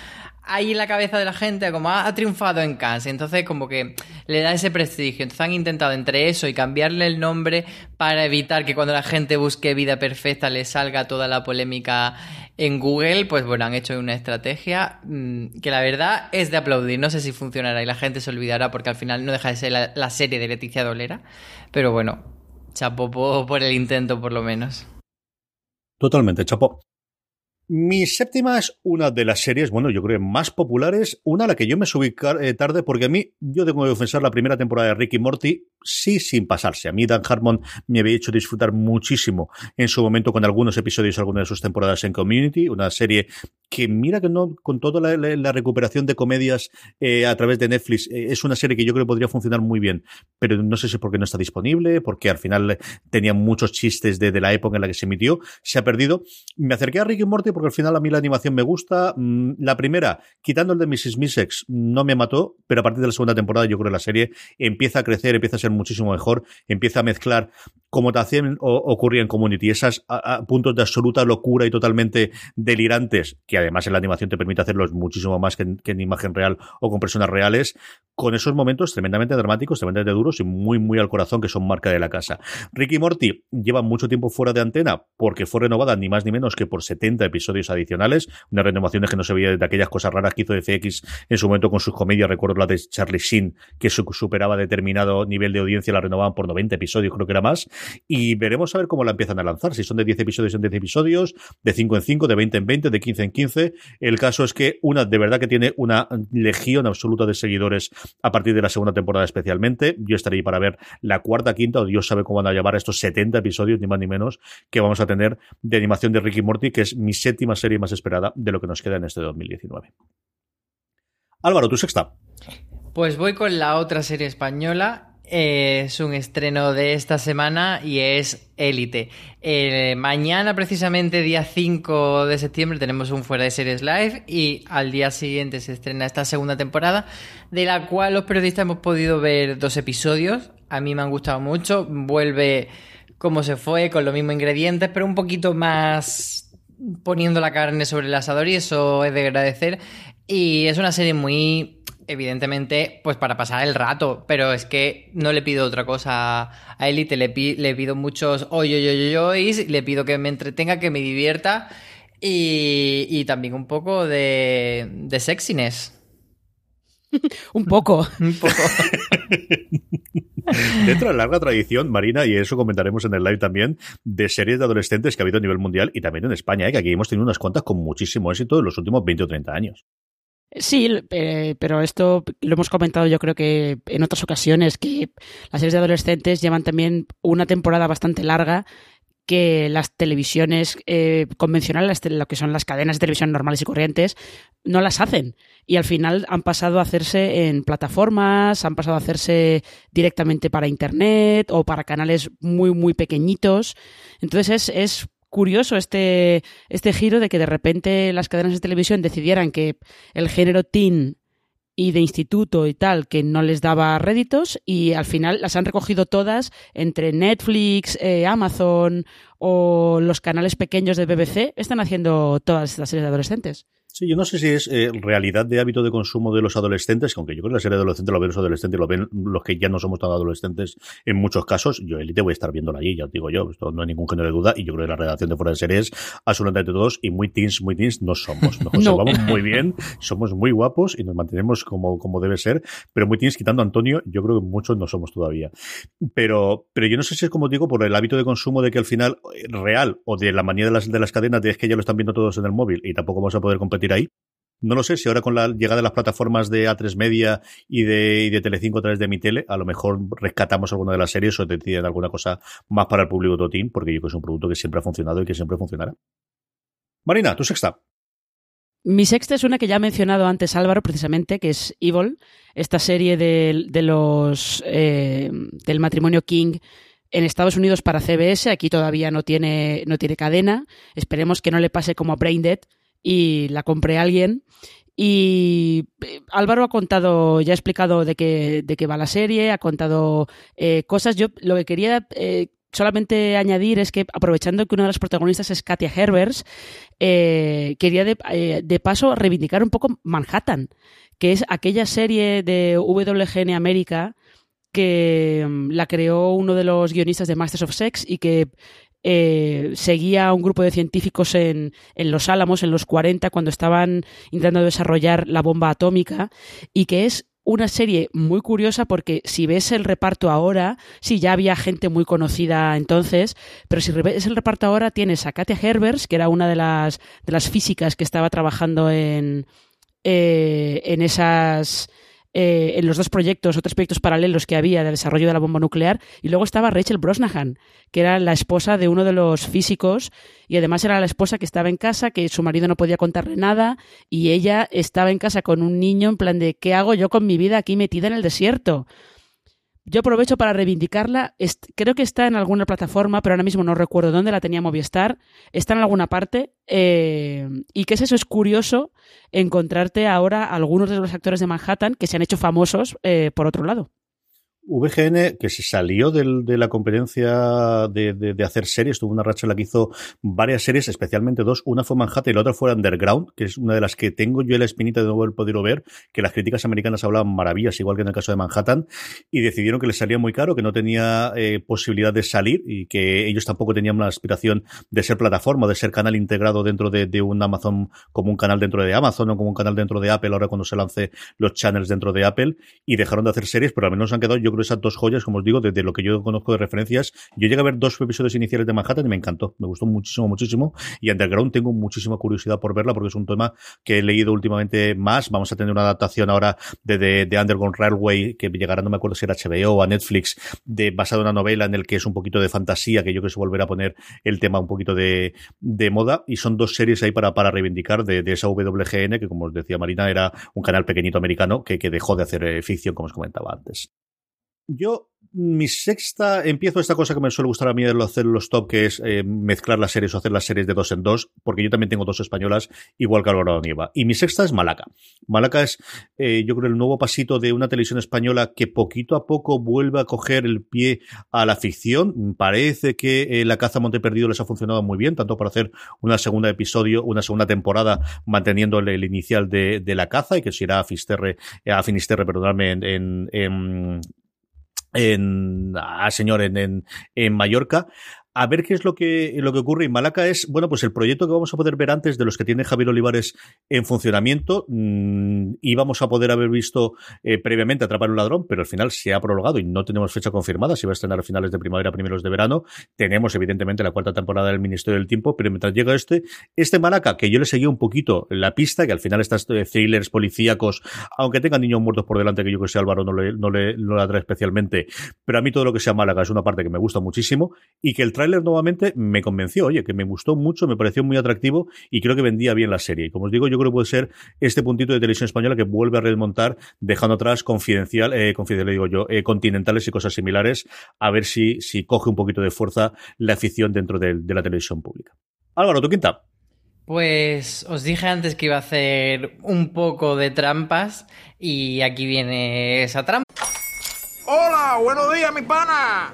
ahí en la cabeza de la gente como ha, triunfado en Cannes, entonces como que le da ese prestigio. Entonces han intentado entre eso y cambiarle el nombre para evitar que cuando la gente busque vida perfecta le salga toda la polémica en Google, pues bueno, han hecho una estrategia mm, que la verdad es de aplaudir. No sé si funcionará y la gente se olvidará porque al final no deja de ser la, serie de Leticia Dolera, pero bueno, chapo por el intento por lo menos. Totalmente, chapo. Mi séptima es una de las series, bueno, yo creo más populares, una a la que yo me subí eh, tarde porque a mí, yo tengo que confesar, la primera temporada de Ricky Morty sí sin pasarse. A mí Dan Harmon me había hecho disfrutar muchísimo en su momento con algunos episodios, algunas de sus temporadas en Community, una serie que mira que no, con toda la, recuperación de comedias eh, a través de Netflix, eh, es una serie que yo creo que podría funcionar muy bien, pero no sé si es porque no está disponible, porque al final tenía muchos chistes de, de, la época en la que se emitió, se ha perdido. Me acerqué a Ricky Morty porque al final a mí la animación me gusta. Mm, la primera, quitando el de Mrs. Misex, no me mató, pero a partir de la segunda temporada yo creo que la serie empieza a crecer, empieza a ser muchísimo mejor, empieza a mezclar como también ocurría en Community, esas puntos de absoluta locura y totalmente delirantes, que además en la animación te permite hacerlos muchísimo más que en, imagen real o con personas reales, con esos momentos tremendamente dramáticos, tremendamente duros y muy, muy al corazón que son marca de la casa. Ricky Morty lleva mucho tiempo fuera de antena porque fue renovada ni más ni menos que por 70 episodios adicionales, una renovación que no se veía de aquellas cosas raras que hizo FX en su momento con sus comedias, recuerdo la de Charlie Sheen, que superaba determinado nivel de audiencia, la renovaban por 90 episodios, creo que era más, y veremos a ver cómo la empiezan a lanzar, si son de 10 episodios en 10 episodios, de 5 en 5, de 20 en 20, de 15 en 15. El caso es que una de verdad que tiene una legión absoluta de seguidores a partir de la segunda temporada especialmente. Yo estaré ahí para ver la cuarta, quinta, o Dios sabe cómo van a llevar estos 70 episodios, ni más ni menos, que vamos a tener de animación de Ricky Morty, que es mi séptima serie más esperada de lo que nos queda en este 2019. Álvaro, tu sexta. Pues voy con la otra serie española es un estreno de esta semana y es Élite. Eh, mañana, precisamente, día 5 de septiembre, tenemos un Fuera de Series Live y al día siguiente se estrena esta segunda temporada, de la cual los periodistas hemos podido ver dos episodios. A mí me han gustado mucho. Vuelve como se fue, con los mismos ingredientes, pero un poquito más poniendo la carne sobre el asador y eso es de agradecer. Y es una serie muy evidentemente, pues para pasar el rato, pero es que no le pido otra cosa a Elite, le, le pido muchos hoy, hoy, hoy, hoy, le pido que me entretenga, que me divierta y, también un poco de, de sexiness. un poco. un poco. Dentro de la larga tradición, Marina, y eso comentaremos en el live también, de series de adolescentes que ha habido a nivel mundial y también en España, ¿eh? que aquí hemos tenido unas cuantas con muchísimo éxito en los últimos 20 o 30 años. Sí, pero esto lo hemos comentado yo creo que en otras ocasiones, que las series de adolescentes llevan también una temporada bastante larga que las televisiones eh, convencionales, lo que son las cadenas de televisión normales y corrientes, no las hacen. Y al final han pasado a hacerse en plataformas, han pasado a hacerse directamente para Internet o para canales muy, muy pequeñitos. Entonces es, es curioso este, este giro de que de repente las cadenas de televisión decidieran que el género teen y de instituto y tal que no les daba réditos y al final las han recogido todas entre Netflix, eh, Amazon o los canales pequeños de BBC están haciendo todas estas series de adolescentes. Sí, yo no sé si es eh, realidad de hábito de consumo de los adolescentes, aunque yo creo que la serie de adolescentes lo ven los adolescentes, lo ven los que ya no somos tan adolescentes en muchos casos. Yo Elite voy a estar viéndola allí, ya os digo yo, esto no hay ningún género de duda, y yo creo que la redacción de fuera de series absolutamente todos, y muy teens, muy teens no somos. Nos conservamos muy bien, somos muy guapos y nos mantenemos como, como debe ser, pero muy teens, quitando a Antonio, yo creo que muchos no somos todavía. Pero, pero yo no sé si es como digo, por el hábito de consumo de que al final, eh, real, o de la manía de las, de las cadenas, de es que ya lo están viendo todos en el móvil y tampoco vamos a poder competir ahí. No lo sé si ahora con la llegada de las plataformas de A3 Media y de, y de Telecinco a través de mi tele, a lo mejor rescatamos alguna de las series o deciden alguna cosa más para el público totín, porque yo creo que es un producto que siempre ha funcionado y que siempre funcionará. Marina, tu sexta. Mi sexta es una que ya ha mencionado antes Álvaro, precisamente, que es Evil, esta serie de, los eh, del matrimonio King en Estados Unidos para CBS. Aquí todavía no tiene, no tiene cadena. Esperemos que no le pase como a Braindead, y la compré a alguien. Y eh, Álvaro ha contado, ya ha explicado de qué, de qué va la serie, ha contado eh, cosas. Yo lo que quería eh, solamente añadir es que, aprovechando que una de las protagonistas es Katia Herbers, eh, quería de, eh, de, paso reivindicar un poco Manhattan, que es aquella serie de WGN América que um, la creó uno de los guionistas de Masters of Sex y que eh, seguía a un grupo de científicos en, en, Los Álamos en los 40 cuando estaban intentando desarrollar la bomba atómica y que es una serie muy curiosa porque si ves el reparto ahora, sí, ya había gente muy conocida entonces, pero si ves el reparto ahora tienes a Katia Herbers, que era una de las, de las físicas que estaba trabajando en, eh, en esas eh, en los dos proyectos o tres proyectos paralelos que había de desarrollo de la bomba nuclear. Y luego estaba Rachel Brosnahan, que era la esposa de uno de los físicos y además era la esposa que estaba en casa, que su marido no podía contarle nada y ella estaba en casa con un niño en plan de ¿qué hago yo con mi vida aquí metida en el desierto? Yo aprovecho para reivindicarla. Creo que está en alguna plataforma, pero ahora mismo no recuerdo dónde la tenía Movistar. Está en alguna parte. Eh, y que es eso, es curioso encontrarte ahora algunos de los actores de Manhattan que se han hecho famosos eh, por otro lado. VGN, que se salió del, de la competencia de, hacer series, tuvo una racha en la que hizo varias series, especialmente dos. Una fue Manhattan y la otra fue Underground, que es una de las que tengo yo la espinita de no haber podido ver, que las críticas americanas hablaban maravillas, igual que en el caso de Manhattan, y decidieron que les salía muy caro, que no tenía eh, posibilidad de salir y que ellos tampoco tenían la aspiración de ser plataforma, de ser canal integrado dentro de, un Amazon, como un canal dentro de Amazon o como un canal dentro de Apple, ahora cuando se lance los channels dentro de Apple, y dejaron de hacer series, pero al menos han quedado, creo, esas dos joyas, como os digo, desde lo que yo conozco de referencias. Yo llegué a ver dos episodios iniciales de Manhattan y me encantó. Me gustó muchísimo, muchísimo. Y Underground tengo muchísima curiosidad por verla porque es un tema que he leído últimamente más. Vamos a tener una adaptación ahora de, de, de Underground Railway que llegará, no me acuerdo si era HBO o a Netflix, de, basada en una novela en el que es un poquito de fantasía, que yo creo que se volverá a poner el tema un poquito de, moda. Y son dos series ahí para, para reivindicar de, de esa WGN, que como os decía Marina, era un canal pequeñito americano que, que dejó de hacer eh, ficción, como os comentaba antes. Yo, mi sexta, empiezo esta cosa que me suele gustar a mí de hacer los top, que es eh, mezclar las series o hacer las series de dos en dos, porque yo también tengo dos españolas, igual que Álvaro Nieva. Y mi sexta es Malaca. Malaca es, eh, yo creo, el nuevo pasito de una televisión española que poquito a poco vuelve a coger el pie a la ficción. Parece que eh, La caza Monte Perdido les ha funcionado muy bien, tanto para hacer una segunda episodio, una segunda temporada, manteniendo el, inicial de, la caza, y que si irá a Fisterre, a Finisterre, perdonadme, en, en en, ah, señor, en, en, en Mallorca, a ver qué es lo que, lo que ocurre. Y Malaca es, bueno, pues el proyecto que vamos a poder ver antes de los que tiene Javier Olivares en funcionamiento. Mmm, íbamos a poder haber visto eh, previamente Atrapar un ladrón, pero al final se ha prolongado y no tenemos fecha confirmada. Si va a estrenar a finales de primavera, primeros de verano. Tenemos, evidentemente, la cuarta temporada del Ministerio del Tiempo, pero mientras llega este, este Malaca, que yo le seguí un poquito la pista, que al final estas thrillers policíacos, aunque tengan niños muertos por delante, que yo que sé, Álvaro no le, no le, no le atrae especialmente, pero a mí todo lo que sea Málaga es una parte que me gusta muchísimo y que el tráiler nuevamente me convenció, oye, que me gustó mucho, me pareció muy atractivo y creo que vendía bien la serie. Y como os digo, yo creo que puede ser este puntito de televisión española que vuelve a remontar, dejando atrás confidencial, eh, confidencial digo yo, eh, continentales y cosas similares, a ver si, si coge un poquito de fuerza la afición dentro de, de la televisión pública. Álvaro, tu quinta. Pues os dije antes que iba a hacer un poco de trampas y aquí viene esa trampa. Hola, buenos días, mi pana.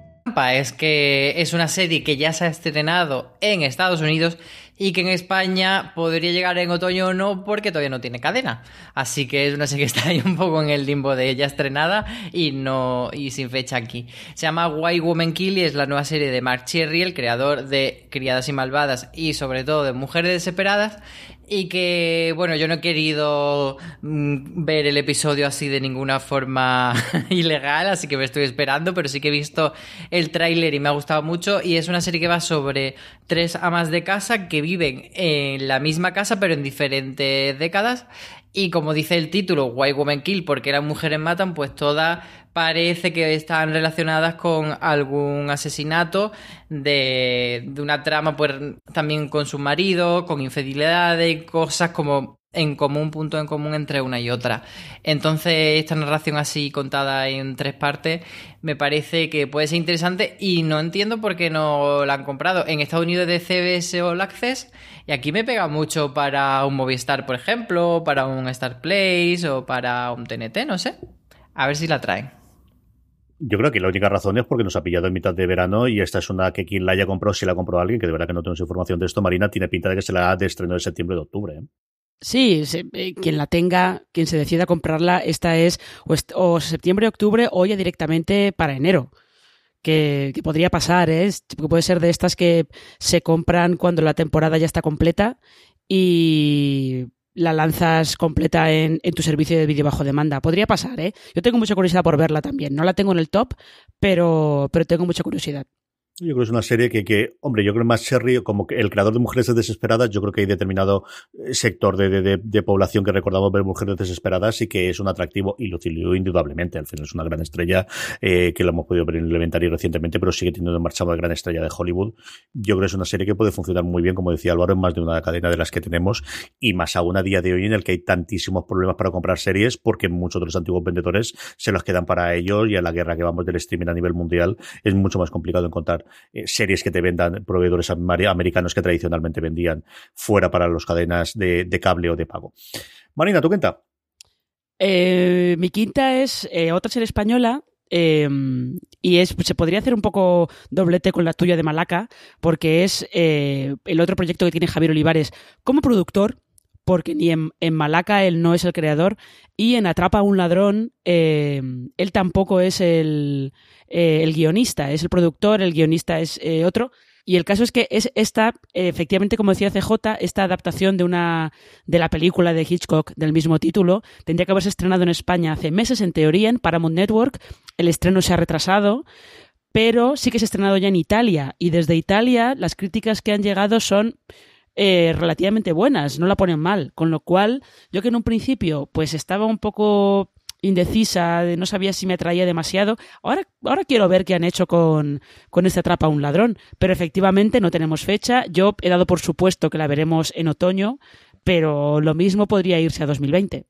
Es que es una serie que ya se ha estrenado en Estados Unidos y que en España podría llegar en otoño o no porque todavía no tiene cadena. Así que es una serie que está ahí un poco en el limbo de ella estrenada y no y sin fecha aquí. Se llama White Woman Kill y es la nueva serie de Mark Cherry, el creador de Criadas y Malvadas y sobre todo de Mujeres Desesperadas y que, bueno, yo no he querido mm, ver el episodio así de ninguna forma ilegal, así que me estoy esperando, pero sí que he visto el tráiler y me ha gustado mucho. Y es una serie que va sobre tres amas de casa que viven en la misma casa pero en diferentes décadas y como dice el título, White Woman Kill, porque las mujeres matan, pues todas parece que están relacionadas con algún asesinato de, de una trama, pues también con su marido, con infidelidades, cosas como en común, punto en común entre una y otra. Entonces, esta narración así contada en tres partes me parece que puede ser interesante y no entiendo por qué no la han comprado. En Estados Unidos de CBS All Access y aquí me pega mucho para un Movistar, por ejemplo, para un Star Place o para un TNT, no sé. A ver si la traen. Yo creo que la única razón es porque nos ha pillado en mitad de verano y esta es una que quien la haya comprado, si la compró alguien, que de verdad que no tenemos información de esto, Marina, tiene pinta de que se la ha de estreno de septiembre de octubre. ¿eh? Sí, eh, quien la tenga, quien se decida comprarla, esta es o, septiembre, octubre o ya directamente para enero. Que, podría pasar, ¿eh? puede ser de estas que se compran cuando la temporada ya está completa y la lanzas completa en, en, tu servicio de vídeo bajo demanda. Podría pasar, ¿eh? Yo tengo mucha curiosidad por verla también. No la tengo en el top, pero, pero tengo mucha curiosidad. Yo creo que es una serie que, que, hombre, yo creo más Sherry, como que el creador de Mujeres Desesperadas, yo creo que hay determinado eh, sector de, de, de población que recordamos ver Mujeres Desesperadas y que es un atractivo y lo indudablemente. Al final es una gran estrella eh, que lo hemos podido ver en el inventario recientemente, pero sigue teniendo en marcha una gran estrella de Hollywood. Yo creo que es una serie que puede funcionar muy bien, como decía Álvaro, en más de una cadena de las que tenemos y más aún a día de hoy en el que hay tantísimos problemas para comprar series porque muchos de los antiguos vendedores se los quedan para ellos y a la guerra que vamos del streaming a nivel mundial es mucho más complicado encontrar eh, series que te vendan proveedores americanos que tradicionalmente vendían fuera para las cadenas de, cable o de pago. Marina, ¿tu quinta? Eh, mi quinta es eh, otra serie española y es, se podría hacer un poco doblete con la tuya de Malaca, porque es el otro proyecto que tiene Javier Olivares como productor, porque ni en, Malaca él no es el creador, y en Atrapa a un ladrón él tampoco es el, eh, el guionista, es el productor, el guionista es eh, otro. Y el caso es que es esta, efectivamente, como decía CJ, esta adaptación de una de la película de Hitchcock del mismo título, tendría que haberse estrenado en España hace meses, en teoría, en Paramount Network. El estreno se ha retrasado, pero sí que se ha estrenado ya en Italia. Y desde Italia, las críticas que han llegado son eh, relativamente buenas, no la ponen mal. Con lo cual, yo que en un principio, pues estaba un poco indecisa, no sabía si me atraía demasiado. Ahora, ahora quiero ver qué han hecho con, con este Atrapa a un ladrón. Pero efectivamente no tenemos fecha. Yo he dado por supuesto que la veremos en otoño, pero lo mismo podría irse a 2020.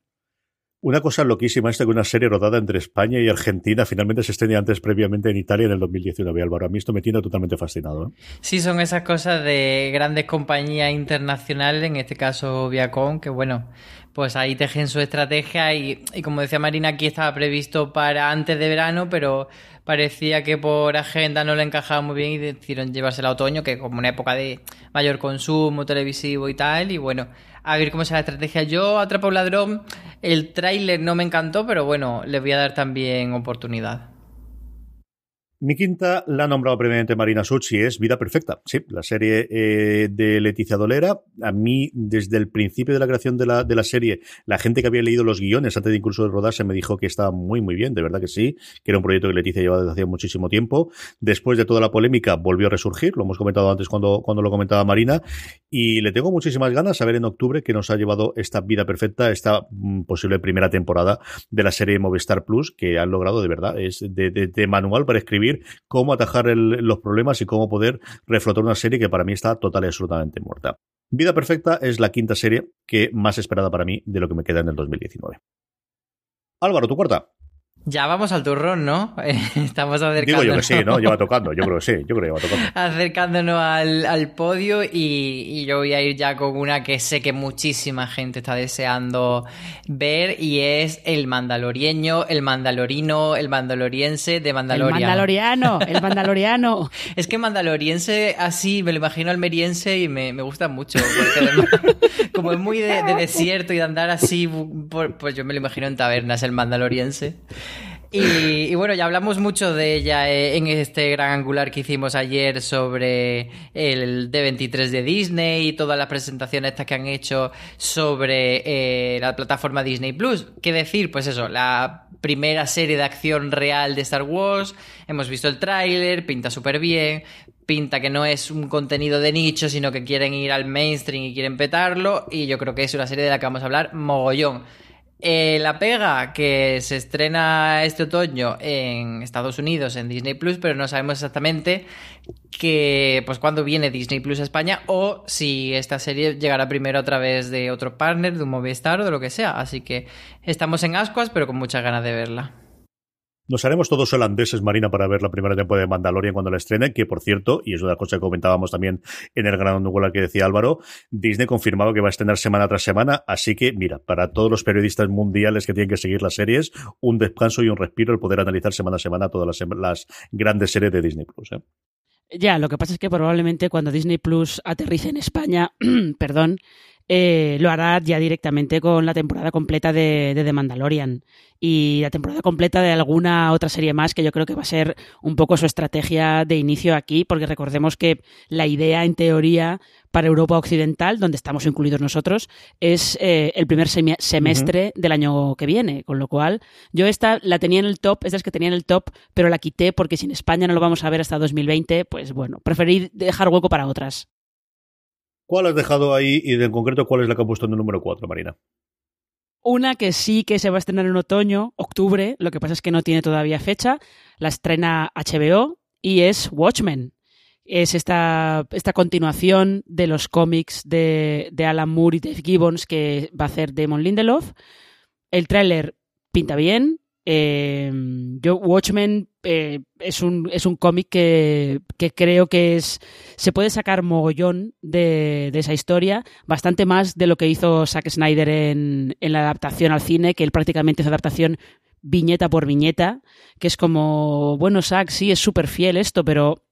Una cosa loquísima es que una serie rodada entre España y Argentina finalmente se estrene antes previamente en Italia en el 2019, Álvaro. A mí esto me tiene totalmente fascinado. ¿eh? Sí, son esas cosas de grandes compañías internacionales, en este caso Viacom, que bueno, pues ahí tejen su estrategia y, y, como decía Marina, aquí estaba previsto para antes de verano, pero parecía que por agenda no le encajaba muy bien y decidieron llevársela a otoño, que como una época de mayor consumo televisivo y tal, y bueno, a ver cómo es la estrategia. Yo, Atrapa un ladrón, el tráiler no me encantó, pero bueno, le voy a dar también oportunidad. Mi quinta la ha nombrado previamente Marina Such y es Vida Perfecta. Sí, la serie eh, de Leticia Dolera. A mí, desde el principio de la creación de la, de la serie, la gente que había leído los guiones antes de incluso de rodarse me dijo que estaba muy, muy bien. De verdad que sí, que era un proyecto que Leticia llevaba desde hace muchísimo tiempo. Después de toda la polémica, volvió a resurgir. Lo hemos comentado antes cuando, cuando lo comentaba Marina. Y le tengo muchísimas ganas a ver en octubre que nos ha llevado esta Vida Perfecta, esta mm, posible primera temporada de la serie Movistar Plus, que han logrado de verdad. Es de, de manual para escribir cómo atajar los problemas y cómo poder reflotar una serie que para mí está total y absolutamente muerta. Vida Perfecta es la quinta serie que más esperada para mí de lo que me queda en el 2019. Álvaro, tu cuarta. Ya vamos al turrón, ¿no? Estamos acercándonos. Digo yo que sí, ¿no? Lleva tocando, yo creo que sí, yo creo que lleva tocando. Acercándonos al, podio y, yo voy a ir ya con una que sé que muchísima gente está deseando ver y es el mandalorieño, el mandalorino, el mandaloriense de Mandalorian. El mandaloriano, el mandaloriano. es que mandaloriense así, me lo imagino almeriense y me, gusta mucho. como es muy de, desierto y de andar así, pues yo me lo imagino en tabernas, el mandaloriense. Y, bueno, ya hablamos mucho de ella eh, en este gran angular que hicimos ayer sobre el D23 de Disney y todas las presentaciones estas que han hecho sobre eh, la plataforma Disney Plus. ¿Qué decir? Pues eso, la primera serie de acción real de Star Wars. Hemos visto el tráiler, pinta súper bien. Pinta que no es un contenido de nicho, sino que quieren ir al mainstream y quieren petarlo. Y yo creo que es una serie de la que vamos a hablar mogollón. Eh, la pega que se estrena este otoño en Estados Unidos en Disney Plus, pero no sabemos exactamente que pues cuándo viene Disney Plus a España o si esta serie llegará primero a través de otro partner, de un Movistar o de lo que sea. Así que estamos en ascuas, pero con muchas ganas de verla. Nos haremos todos holandeses, Marina, para ver la primera temporada de Mandalorian cuando la estrene, que por cierto, y es una cosa que comentábamos también en el gran Google que decía Álvaro, Disney confirmado que va a estrenar semana tras semana, así que mira, para todos los periodistas mundiales que tienen que seguir las series, un descanso y un respiro el poder analizar semana a semana todas las, grandes series de Disney Plus. ¿eh? Ya, lo que pasa es que probablemente cuando Disney Plus aterrice en España, perdón, eh, lo hará ya directamente con la temporada completa de, de, The Mandalorian. Y la temporada completa de alguna otra serie más que yo creo que va a ser un poco su estrategia de inicio aquí, porque recordemos que la idea en teoría para Europa Occidental, donde estamos incluidos nosotros, es eh, el primer semestre del año que viene, con lo cual yo esta la tenía en el top, esta es que tenía en el top, pero la quité porque si en España no lo vamos a ver hasta 2020, pues bueno, preferí dejar hueco para otras. ¿Cuál has dejado ahí y en concreto cuál es la que ha puesto en el número 4, Marina? Una que sí que se va a estrenar en otoño, octubre, lo que pasa es que no tiene todavía fecha, la estrena HBO y es Watchmen. Es esta, esta continuación de los cómics de, de Alan Moore y Dave Gibbons que va a hacer Damon Lindelof. El tráiler pinta bien, eh, yo, Watchmen eh, es un, es un cómic que, creo que es se puede sacar mogollón de, esa historia, bastante más de lo que hizo Zack Snyder en, en la adaptación al cine, que él prácticamente hizo adaptación viñeta por viñeta, que es como, bueno, Zack, sí, es súper fiel esto, pero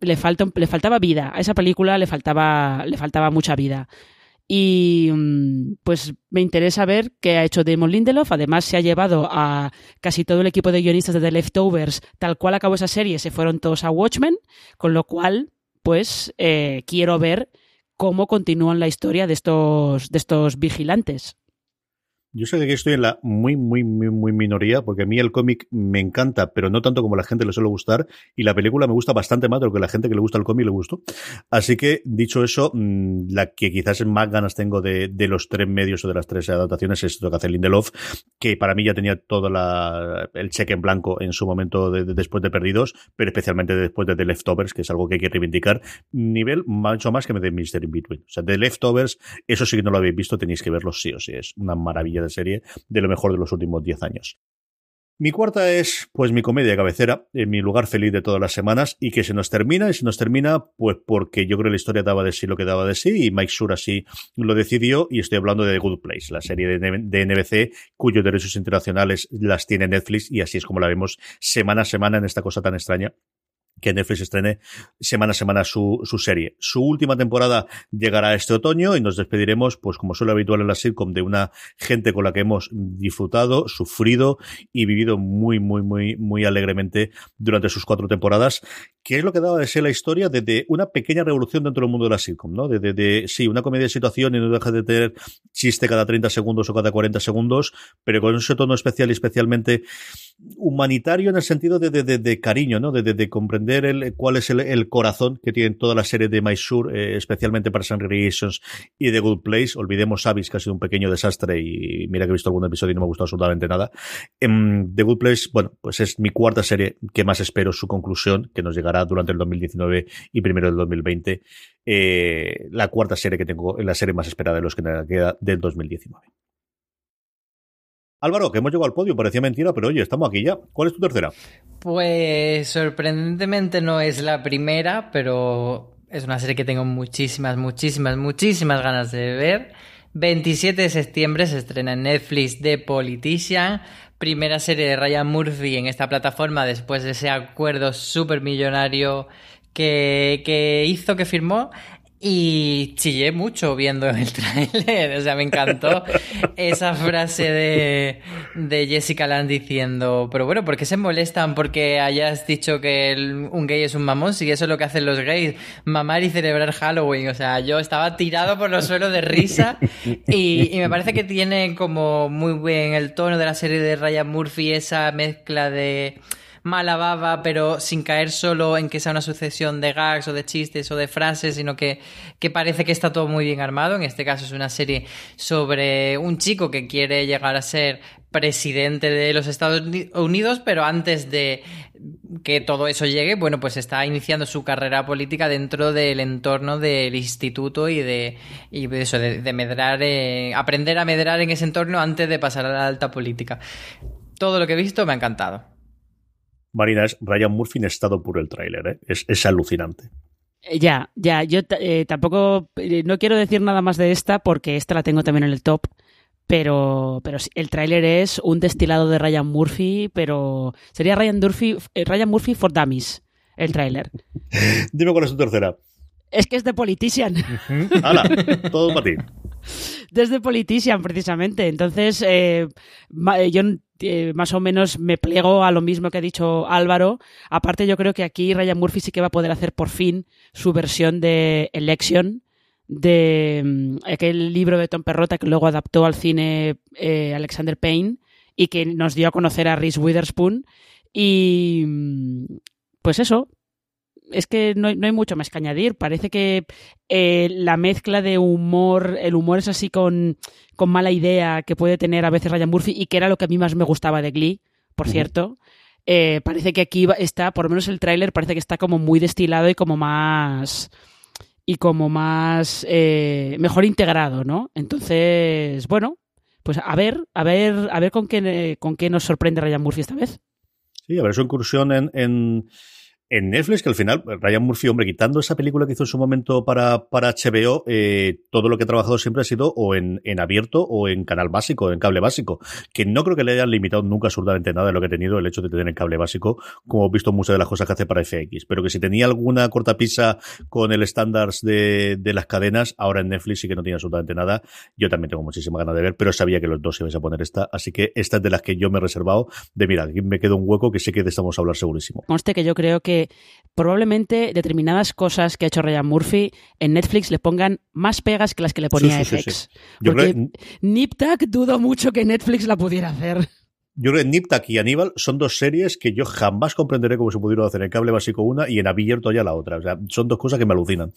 le, falta, le faltaba vida. A esa película le faltaba, le faltaba mucha vida. Y mm, pues me interesa ver qué ha hecho Damon Lindelof. Además, se ha llevado a casi todo el equipo de guionistas de The Leftovers, tal cual acabó esa serie, se fueron todos a Watchmen, con lo cual, pues eh, quiero ver cómo continúan la historia de estos, de estos vigilantes. Yo sé que estoy en la muy, muy, muy, muy minoría, porque a mí el cómic me encanta, pero no tanto como a la gente le suele gustar, y la película me gusta bastante más de lo que a la gente que le gusta el cómic le gustó. Así que, dicho eso, mm, la que quizás más ganas tengo de, de los tres medios o de las tres adaptaciones es esto que hace Lindelof, que para mí ya tenía todo la, el cheque en blanco en su momento de, después de Perdidos, pero especialmente después de The Leftovers, que es algo que hay que reivindicar. Nivel mucho más que de Mister In Between. O sea, The Leftovers, eso sí que no lo habéis visto, tenéis que verlo sí o sí. Es una maravilla de serie de lo mejor de los últimos 10 años. Mi cuarta es, pues, mi comedia cabecera, en mi lugar feliz de todas las semanas, y que se nos termina, y se nos termina, pues, porque yo creo que la historia daba de sí lo que daba de sí, y Mike Sure así lo decidió, y estoy hablando de The Good Place, la serie de NBC, cuyos derechos internacionales las tiene Netflix, y así es como la vemos semana a semana en esta cosa tan extraña que Netflix estrene semana a semana su, su, serie. Su última temporada llegará este otoño y nos despediremos, pues como suele habitual en la sitcom, de una gente con la que hemos disfrutado, sufrido y vivido muy, muy, muy, muy alegremente durante sus cuatro temporadas. ¿Qué es lo que daba de ser la historia? De, una pequeña revolución dentro del mundo de la sitcom, ¿no? De, de, sí, una comedia de situación y no deja de tener chiste cada 30 segundos o cada 40 segundos, pero con ese tono especial y especialmente humanitario en el sentido de, de, de cariño, ¿no? De, de, comprender el, cuál es el, el, corazón que tiene toda la serie de Mysore, eh, especialmente para Sun Relations y The Good Place. Olvidemos Abyss, que ha sido un pequeño desastre y mira que he visto algún episodio y no me ha gustado absolutamente nada. En The Good Place, bueno, pues es mi cuarta serie que más espero su conclusión, que nos llegará durante el 2019 y primero del 2020. Eh, la cuarta serie que tengo, la serie más esperada de los que me queda del 2019. Álvaro, que hemos llegado al podio, parecía mentira, pero oye, estamos aquí ya. ¿Cuál es tu tercera? Pues sorprendentemente no es la primera, pero es una serie que tengo muchísimas, muchísimas, muchísimas ganas de ver. 27 de septiembre se estrena en Netflix The Politician, primera serie de Ryan Murphy en esta plataforma después de ese acuerdo súper millonario que, que hizo, que firmó y chillé mucho viendo el tráiler, o sea, me encantó esa frase de, de Jessica Lange diciendo, pero bueno, ¿por qué se molestan porque hayas dicho que un gay es un mamón? Si eso es lo que hacen los gays, mamar y celebrar Halloween, o sea, yo estaba tirado por los suelos de risa y, y me parece que tiene como muy bien el tono de la serie de Ryan Murphy, esa mezcla de mala baba, pero sin caer solo en que sea una sucesión de gags o de chistes o de frases, sino que, que parece que está todo muy bien armado. En este caso es una serie sobre un chico que quiere llegar a ser presidente de los Estados Unidos, pero antes de que todo eso llegue, bueno, pues está iniciando su carrera política dentro del entorno del instituto y de, y eso, de, medrar, eh, aprender a medrar en ese entorno antes de pasar a la alta política. Todo lo que he visto me ha encantado. Marina, es Ryan Murphy en estado puro el tráiler, ¿eh? es, alucinante. Eh, ya, ya, yo eh, tampoco, no quiero decir nada más de esta porque esta la tengo también en el top, pero, pero el tráiler es un destilado de Ryan Murphy, pero sería Ryan Murphy, Ryan Murphy for Dummies, el tráiler. Dime cuál es tu tercera. Es que es de Politician. ¡Hala! Todo para ti. Desde Politician, precisamente. Entonces, eh, eh, yo eh, más o menos me pliego a lo mismo que ha dicho Álvaro. Aparte, yo creo que aquí Ryan Murphy sí que va a poder hacer por fin su versión de Election, de mm, aquel libro de Tom Perrota que luego adaptó al cine Alexander Payne y que nos dio a conocer a Reese Witherspoon. Y mm, pues eso, es que no hay, no hay, mucho más que añadir. Parece que eh, la mezcla de humor, el humor es así con, con, mala idea que puede tener a veces Ryan Murphy y que era lo que a mí más me gustaba de Glee, por cierto. Eh, parece que aquí está, por lo menos el tráiler, parece que está como muy destilado y como más y como más eh, mejor integrado, ¿no? Entonces, bueno, pues a ver, a ver, a ver con qué con qué nos sorprende Ryan Murphy esta vez. Sí, a ver su incursión en, en en Netflix, que al final, Ryan Murphy, hombre, quitando esa película que hizo en su momento para, para HBO, eh, todo lo que ha trabajado siempre ha sido o en, en abierto o en canal básico, en cable básico, que no creo que le hayan limitado nunca absolutamente nada de lo que ha tenido el hecho de tener en cable básico, como he visto muchas de las cosas que hace para FX, pero que si tenía alguna cortapisa con el estándar de, de las cadenas, ahora en Netflix sí que no tiene absolutamente nada. Yo también tengo muchísima ganas de ver, pero sabía que los dos ibais a poner esta, así que esta es de las que yo me he reservado de, mira, aquí me queda un hueco que sé que de esta vamos a hablar segurísimo. Conste que yo creo que probablemente determinadas cosas que ha hecho Ryan Murphy en Netflix le pongan más pegas que las que le ponía FX. Porque Nip dudo mucho que Netflix la pudiera hacer. Yo creo que Niptak y Aníbal son dos series que yo jamás comprenderé cómo se pudieron hacer en cable básico una y en abierto ya la otra. O sea, son dos cosas que me alucinan.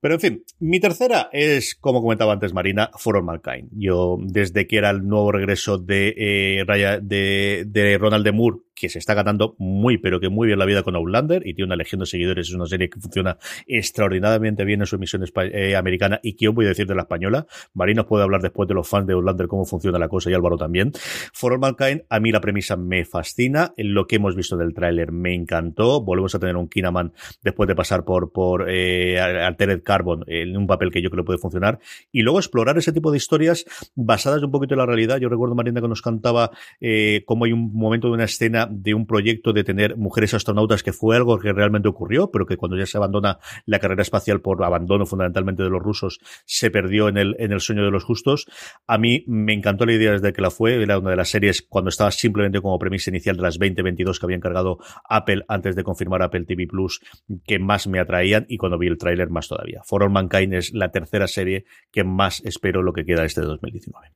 Pero en fin, mi tercera es, como comentaba antes Marina, For All Mankind. Yo, desde que era el nuevo regreso de, eh, de, de Ronald de Moore que se está ganando muy, pero que muy bien la vida con Outlander y tiene una legión de seguidores. Es una serie que funciona extraordinariamente bien en su emisión eh, americana y que yo voy a decir de la española. Marina puede hablar después de los fans de Outlander cómo funciona la cosa y Álvaro también. For All Mankind, a mí la premisa me fascina. Lo que hemos visto del tráiler me encantó. Volvemos a tener un Kinaman después de pasar por, por eh, Altered Carbon en un papel que yo creo puede funcionar. Y luego explorar ese tipo de historias basadas un poquito en la realidad. Yo recuerdo Marina que nos cantaba eh, cómo hay un momento de una escena de un proyecto de tener mujeres astronautas que fue algo que realmente ocurrió, pero que cuando ya se abandona la carrera espacial por abandono fundamentalmente de los rusos, se perdió en el, en el sueño de los justos. A mí me encantó la idea desde que la fue, era una de las series cuando estaba simplemente como premisa inicial de las 20-22 que había encargado Apple antes de confirmar Apple TV Plus, que más me atraían y cuando vi el tráiler más todavía. For All Mankind es la tercera serie que más espero lo que queda este de 2019.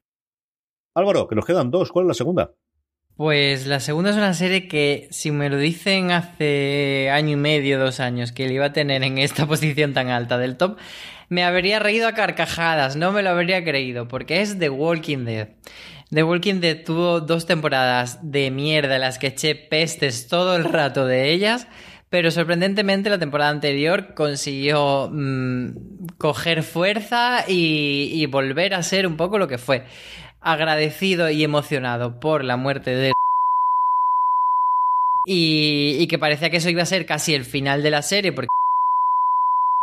Álvaro, que nos quedan dos, ¿cuál es la segunda? Pues la segunda es una serie que, si me lo dicen hace año y medio, dos años, que le iba a tener en esta posición tan alta del top, me habría reído a carcajadas, no me lo habría creído, porque es The Walking Dead. The Walking Dead tuvo dos temporadas de mierda en las que eché pestes todo el rato de ellas, pero sorprendentemente la temporada anterior consiguió mm, coger fuerza y, y volver a ser un poco lo que fue agradecido y emocionado por la muerte de y, que parecía que eso iba a ser casi el final de la serie porque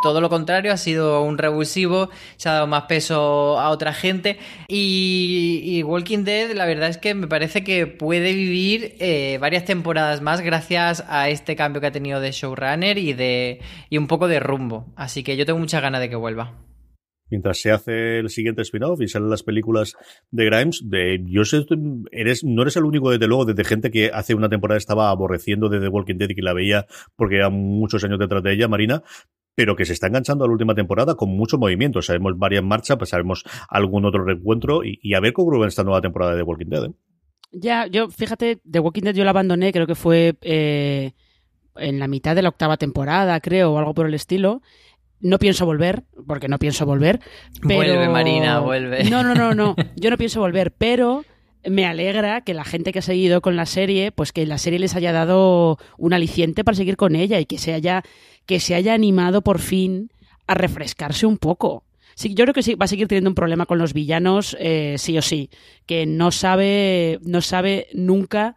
todo lo contrario, ha sido un revulsivo, se ha dado más peso a otra gente. Y, y Walking Dead la verdad es que me parece que puede vivir eh, varias temporadas más gracias a este cambio que ha tenido de showrunner y, de, y un poco de rumbo. Así que yo tengo mucha ganas de que vuelva mientras se hace el siguiente spin-off y salen las películas de Grimes, de, yo sé, eres, no eres el único, desde luego, de gente que hace una temporada estaba aborreciendo de The Walking Dead y que la veía porque eran muchos años detrás de ella, Marina, pero que se está enganchando a la última temporada con mucho movimiento. Sabemos varias en marcha, pues sabemos algún otro reencuentro y, a ver cómo en esta nueva temporada de The Walking Dead. ¿eh? Ya, yo, fíjate, The Walking Dead yo la abandoné, creo que fue eh, en la mitad de la octava temporada, creo, o algo por el estilo. No pienso volver, porque no pienso volver. Pero... Vuelve, Marina, vuelve. No, no, no, no. Yo no pienso volver, pero me alegra que la gente que ha seguido con la serie, pues que la serie les haya dado un aliciente para seguir con ella y que se haya, que se haya animado por fin a refrescarse un poco. Sí, yo creo que sí, va a seguir teniendo un problema con los villanos, eh, sí o sí, que no sabe, no sabe nunca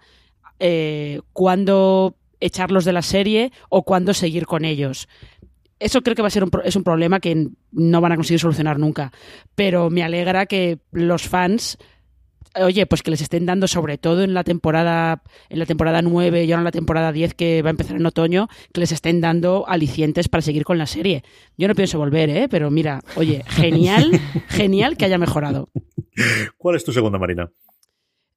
eh, cuándo echarlos de la serie o cuándo seguir con ellos eso creo que va a ser un, es un problema que no van a conseguir solucionar nunca. Pero me alegra que los fans, oye, pues que les estén dando, sobre todo en la temporada, en la temporada 9 y ahora en la temporada 10 que va a empezar en otoño, que les estén dando alicientes para seguir con la serie. Yo no pienso volver, ¿eh? Pero mira, oye, genial, genial que haya mejorado. ¿Cuál es tu segunda, Marina?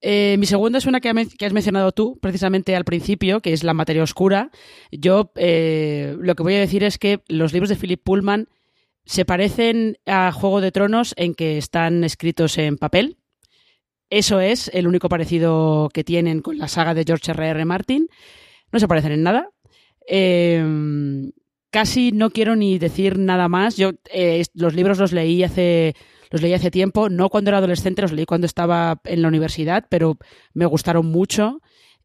Eh, mi segunda es una que, has mencionado tú precisamente al principio, que es La materia oscura. Yo eh, lo que voy a decir es que los libros de Philip Pullman se parecen a Juego de Tronos en que están escritos en papel. Eso es el único parecido que tienen con la saga de George R. R. Martin. No se parecen en nada. Eh, casi no quiero ni decir nada más. Yo los libros los leí hace los leí hace tiempo, no cuando era adolescente, los leí cuando estaba en la universidad, pero me gustaron mucho.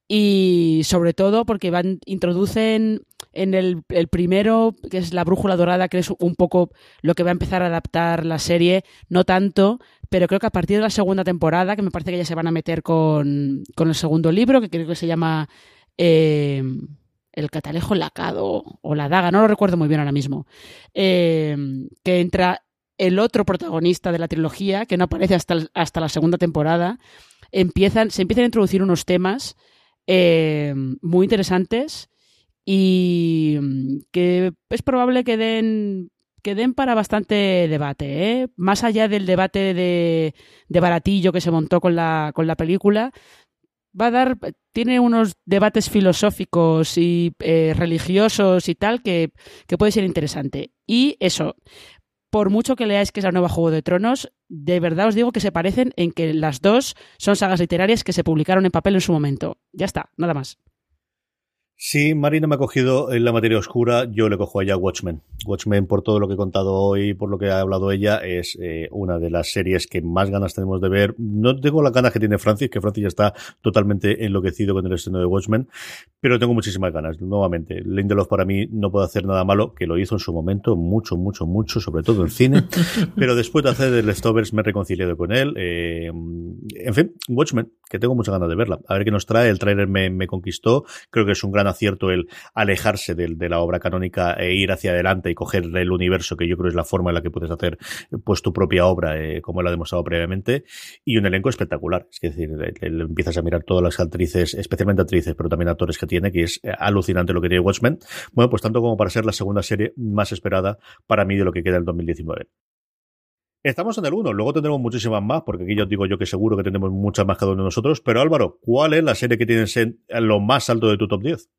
Y sobre todo porque van introducen en el, primero, que es la brújula dorada, que es un poco lo que va a empezar a adaptar la serie, no tanto, pero creo que a partir de la segunda temporada, que me parece que ya se van a meter con, el segundo libro, que creo que se llama eh, El catalejo lacado o la daga, no lo recuerdo muy bien ahora mismo, eh, que entra el otro protagonista de la trilogía, que no aparece hasta, hasta la segunda temporada, empiezan, se empiezan a introducir unos temas eh, muy interesantes y mm, que es probable que den, que den para bastante debate. ¿eh? Más allá del debate de, de baratillo que se montó con la, con la película, va a dar, tiene unos debates filosóficos y eh, religiosos y tal que, que, puede ser interesante. Y eso, por mucho que leáis que es la nueva Juego de Tronos, de verdad os digo que se parecen en que las dos son sagas literarias que se publicaron en papel en su momento. Ya está, nada más. Sí, Marina me ha cogido en la materia oscura, yo le cojo a ella Watchmen. Watchmen, por todo lo que he contado hoy, por lo que ha hablado ella, es eh, una de las series que más ganas tenemos de ver. No tengo las ganas que tiene Francis, que Francis ya está totalmente enloquecido con el estreno de Watchmen, pero tengo muchísimas ganas. Nuevamente, Lindelof para mí no puede hacer nada malo, que lo hizo en su momento, mucho, mucho, mucho, sobre todo en cine, pero después de hacer The Leftovers me he reconciliado con él. Eh, en fin, Watchmen, que tengo muchas ganas de verla. A ver qué nos trae, el trailer me, conquistó, creo que es un gran acierto el alejarse de, la obra canónica e ir hacia adelante y coger el universo, que yo creo es la forma en la que puedes hacer pues tu propia obra, eh, como lo ha demostrado previamente, y un elenco espectacular. Es decir, empiezas a mirar todas las actrices, especialmente actrices, pero también actores que tiene, que es eh, alucinante lo que tiene Watchmen. Bueno, pues tanto como para ser la segunda serie más esperada para mí de lo que queda en 2019. Estamos en el 1, luego tendremos muchísimas más, porque aquí yo digo yo que seguro que tenemos muchas más cada uno de nosotros. Pero Álvaro, ¿cuál es la serie que tienes en lo más alto de tu top 10?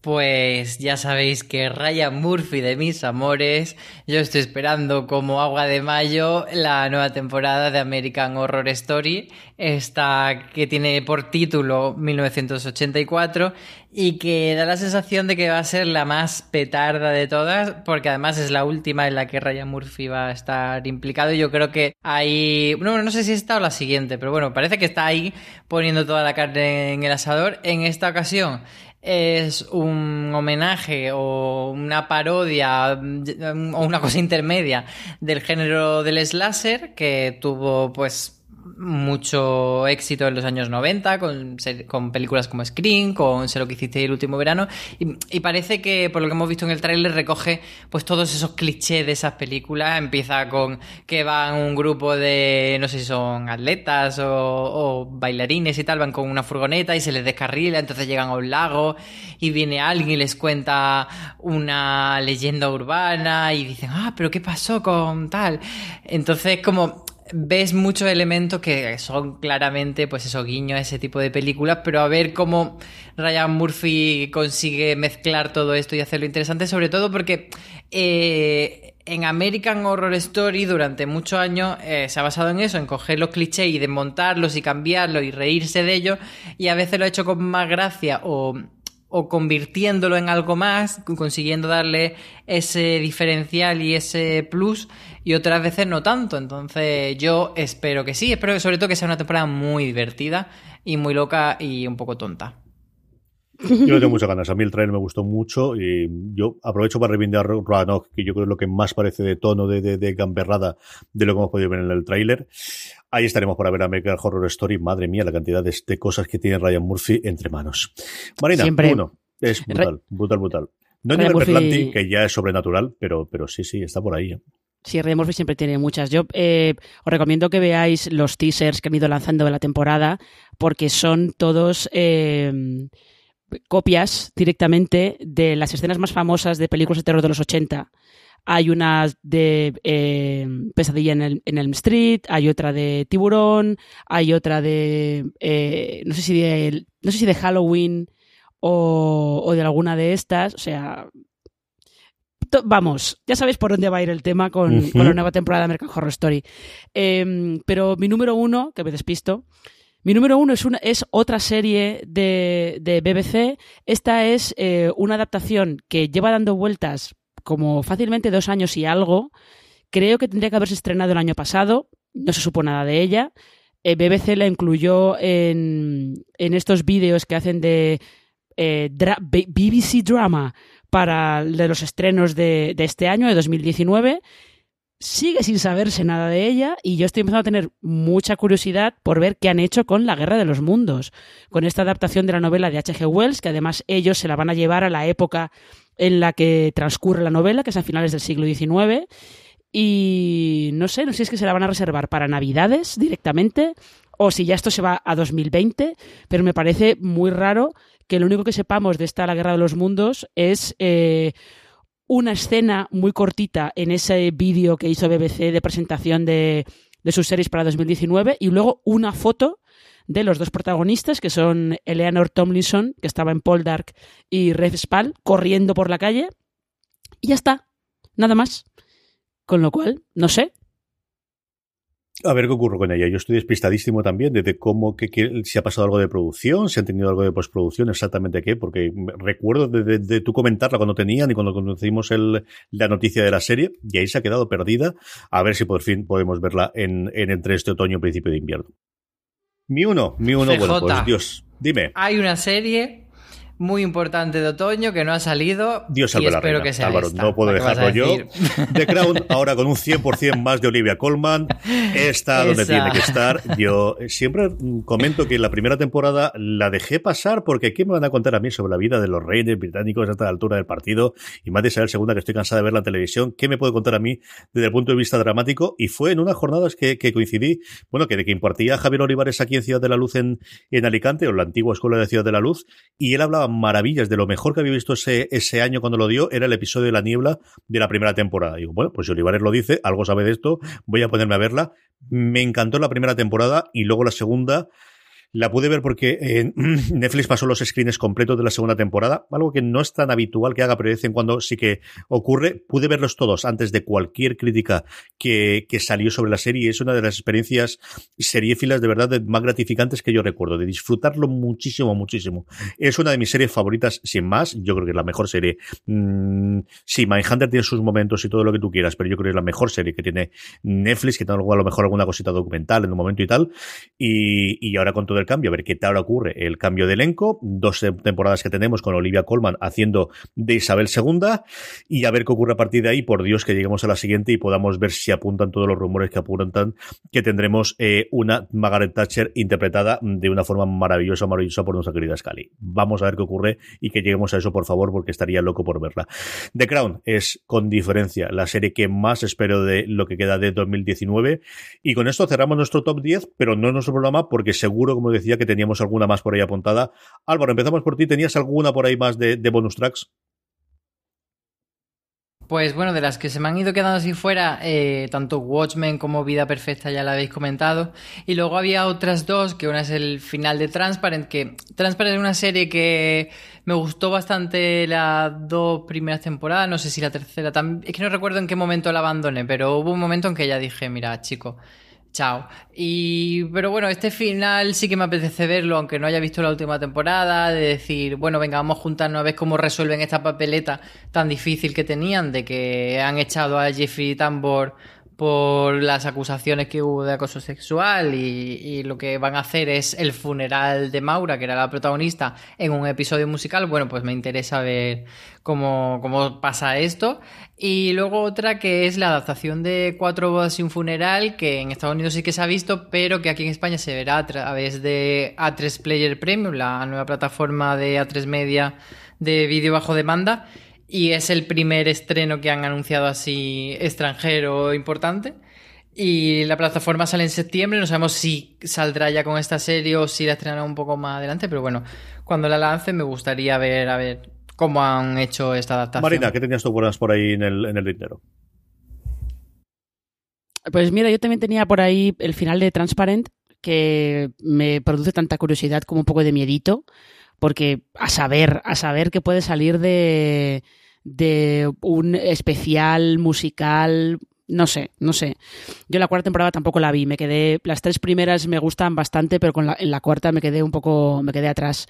Pues ya sabéis que Ryan Murphy de mis amores, yo estoy esperando como agua de mayo la nueva temporada de American Horror Story, esta que tiene por título 1984 y que da la sensación de que va a ser la más petarda de todas, porque además es la última en la que Ryan Murphy va a estar implicado. Y yo creo que ahí, no, no sé si está o la siguiente, pero bueno, parece que está ahí poniendo toda la carne en el asador. En esta ocasión es un homenaje o una parodia mm, o una cosa intermedia del género del slasher que tuvo pues mucho éxito en los años 90 con, con películas como Scream, con Sé lo que hiciste el último verano. Y, parece que por lo que hemos visto en el tráiler recoge pues todos esos clichés de esas películas. Empieza con que van un grupo de no sé si son atletas o, o bailarines y tal van con una furgoneta y se les descarrila entonces llegan a un lago y viene alguien y les cuenta una leyenda urbana y dicen ah pero qué pasó con tal entonces como ves muchos elementos que son claramente, pues eso, guiño a ese tipo de películas, pero a ver cómo Ryan Murphy consigue mezclar todo esto y hacerlo interesante, sobre todo porque eh, en American Horror Story durante muchos años eh, se ha basado en eso, en coger los clichés y desmontarlos y cambiarlos y reírse de ellos, y a veces lo ha hecho con más gracia o o convirtiéndolo en algo más, consiguiendo darle ese diferencial y ese plus, y otras veces no tanto. Entonces yo espero que sí, espero que sobre todo que sea una temporada muy divertida y muy loca y un poco tonta. Yo le tengo muchas ganas. A mí el trailer me gustó mucho y yo aprovecho para reivindicar Roanoke, que yo creo es lo que más parece de tono de, de, de gamberrada de lo que hemos podido ver en el tráiler. Ahí estaremos para ver a American Horror Story. Madre mía, la cantidad de, cosas que tiene Ryan Murphy entre manos. Marina, uno. Es brutal, brutal, brutal. No nivel Murphy... que ya es sobrenatural, pero, pero sí, sí, está por ahí. ¿eh? Sí, Ryan Murphy siempre tiene muchas. Yo eh, os recomiendo que veáis los teasers que han ido lanzando de la temporada, porque son todos eh, copias directamente de las escenas más famosas de películas de terror de los 80 hay una de eh, Pesadilla en, el, en Elm Street, hay otra de Tiburón, hay otra de eh, no sé si de no sé si de Halloween o, o de alguna de estas, o sea, vamos, ya sabéis por dónde va a ir el tema con, con la nueva temporada de American Horror Story. Eh, pero mi número uno, que me despisto, mi número uno es, otra serie de, de BBC. Esta es eh, una adaptación que lleva dando vueltas como fácilmente dos años y algo. Creo que tendría que haberse estrenado el año pasado. No se supo nada de ella. Eh, BBC la incluyó en, en estos vídeos que hacen de eh, BBC Drama para de los estrenos de, de, este año, de 2019. Sigue sin saberse nada de ella y yo estoy empezando a tener mucha curiosidad por ver qué han hecho con La Guerra de los Mundos, con esta adaptación de la novela de H.G. Wells, que además ellos se la van a llevar a la época en la que transcurre la novela, que es a finales del siglo XIX. Y no sé, no sé si es que se la van a reservar para Navidades directamente o si ya esto se va a 2020, pero me parece muy raro que lo único que sepamos de esta La Guerra de los Mundos es eh, una escena muy cortita en ese vídeo que hizo BBC de presentación de, de sus series para 2019 y luego una foto de los dos protagonistas, que son Eleanor Tomlinson, que estaba en Poldark, y Rev Spall, corriendo por la calle. Y ya está. Nada más. Con lo cual, no sé, a ver qué ocurre con ella. Yo estoy despistadísimo también de, cómo, que, si ha pasado algo de producción, si han tenido algo de postproducción, exactamente qué, porque recuerdo de, de, tú comentarla cuando tenían y cuando conocimos el, la noticia de la serie, y ahí se ha quedado perdida. A ver si por fin podemos verla en, en entre este otoño y principio de invierno. Mi uno, mi uno, bueno, pues Dios, dime. Hay una serie muy importante de otoño que no ha salido. Dios salve y espero la que sea Álvaro, no puedo dejarlo yo. The Crown, ahora con un 100% más de Olivia Colman, está donde tiene que estar. Yo siempre comento que la primera temporada la dejé pasar porque ¿qué me van a contar a mí sobre la vida de los reyes británicos a esta altura del partido? Y más de saber segunda que estoy cansada de ver la televisión, ¿qué me puede contar a mí desde el punto de vista dramático? Y fue en unas jornadas que, coincidí, bueno, que de que impartía Javier Olivares aquí en Ciudad de la Luz en, en Alicante, o la antigua escuela de Ciudad de la Luz, y él hablaba maravillas de lo mejor que había visto ese, ese año cuando lo dio, era el episodio de la niebla de la primera temporada. Y digo, bueno, pues si Olivares lo dice, algo sabe de esto, voy a ponerme a verla. Me encantó la primera temporada y luego la segunda la pude ver porque eh, Netflix pasó los screens completos de la segunda temporada, algo que no es tan habitual que haga, pero de vez en cuando sí que ocurre. Pude verlos todos antes de cualquier crítica que, que salió sobre la serie es una de las experiencias seriéfilas de verdad más gratificantes que yo recuerdo, de disfrutarlo muchísimo, muchísimo. Es una de mis series favoritas, sin más. Yo creo que es la mejor serie. Mm, sí, Mindhunter tiene sus momentos y todo lo que tú quieras, pero yo creo que es la mejor serie que tiene Netflix, que tiene a lo mejor alguna cosita documental en un momento y tal. Y, y ahora con todo el cambio, a ver qué tal ocurre el cambio de elenco, dos temporadas que tenemos con Olivia Colman haciendo de Isabel II y a ver qué ocurre a partir de ahí, por Dios que lleguemos a la siguiente y podamos ver si apuntan todos los rumores que apuntan que tendremos eh, una Margaret Thatcher interpretada de una forma maravillosa, maravillosa por nuestra querida Scully. Vamos a ver qué ocurre y que lleguemos a eso, por favor, porque estaría loco por verla. The Crown es, con diferencia, la serie que más espero de lo que queda de 2019 y con esto cerramos nuestro top 10, pero no nuestro programa porque seguro, como decía, que teníamos alguna más por ahí apuntada. Álvaro, empezamos por ti. ¿Tenías alguna por ahí más de, bonus tracks? Pues bueno, de las que se me han ido quedando así fuera, eh, tanto Watchmen como Vida Perfecta ya la habéis comentado. Y luego había otras dos, que una es el final de Transparent, que Transparent es una serie que me gustó bastante las dos primeras temporadas, no sé si la tercera también, es que no recuerdo en qué momento la abandoné, pero hubo un momento en que ya dije, mira, chico, Chao. Y, pero bueno, este final sí que me apetece verlo, aunque no haya visto la última temporada, de decir, bueno, venga, vamos a juntarnos a ver cómo resuelven esta papeleta tan difícil que tenían, de que han echado a Jeffrey Tambor por las acusaciones que hubo de acoso sexual y, lo que van a hacer es el funeral de Maura, que era la protagonista, en un episodio musical, bueno, pues me interesa ver cómo, cómo pasa esto. Y luego otra que es la adaptación de Cuatro bodas y un funeral, que en Estados Unidos sí que se ha visto, pero que aquí en España se verá a través de A3 Player Premium, la nueva plataforma de A3 Media de vídeo bajo demanda y es el primer estreno que han anunciado así extranjero importante. Y la plataforma sale en septiembre, no sabemos si saldrá ya con esta serie o si la estrenará un poco más adelante, pero bueno, cuando la lance me gustaría ver a ver cómo han hecho esta adaptación. Marina, ¿qué tenías tú buenas por ahí en el, en el dinero? Pues mira, yo también tenía por ahí el final de Transparent, que me produce tanta curiosidad como un poco de miedito, porque a saber, a saber que puede salir de, un especial musical no sé, no sé. Yo la cuarta temporada tampoco la vi, me quedé, las tres primeras me gustan bastante, pero con la, en la cuarta me quedé un poco, me quedé atrás.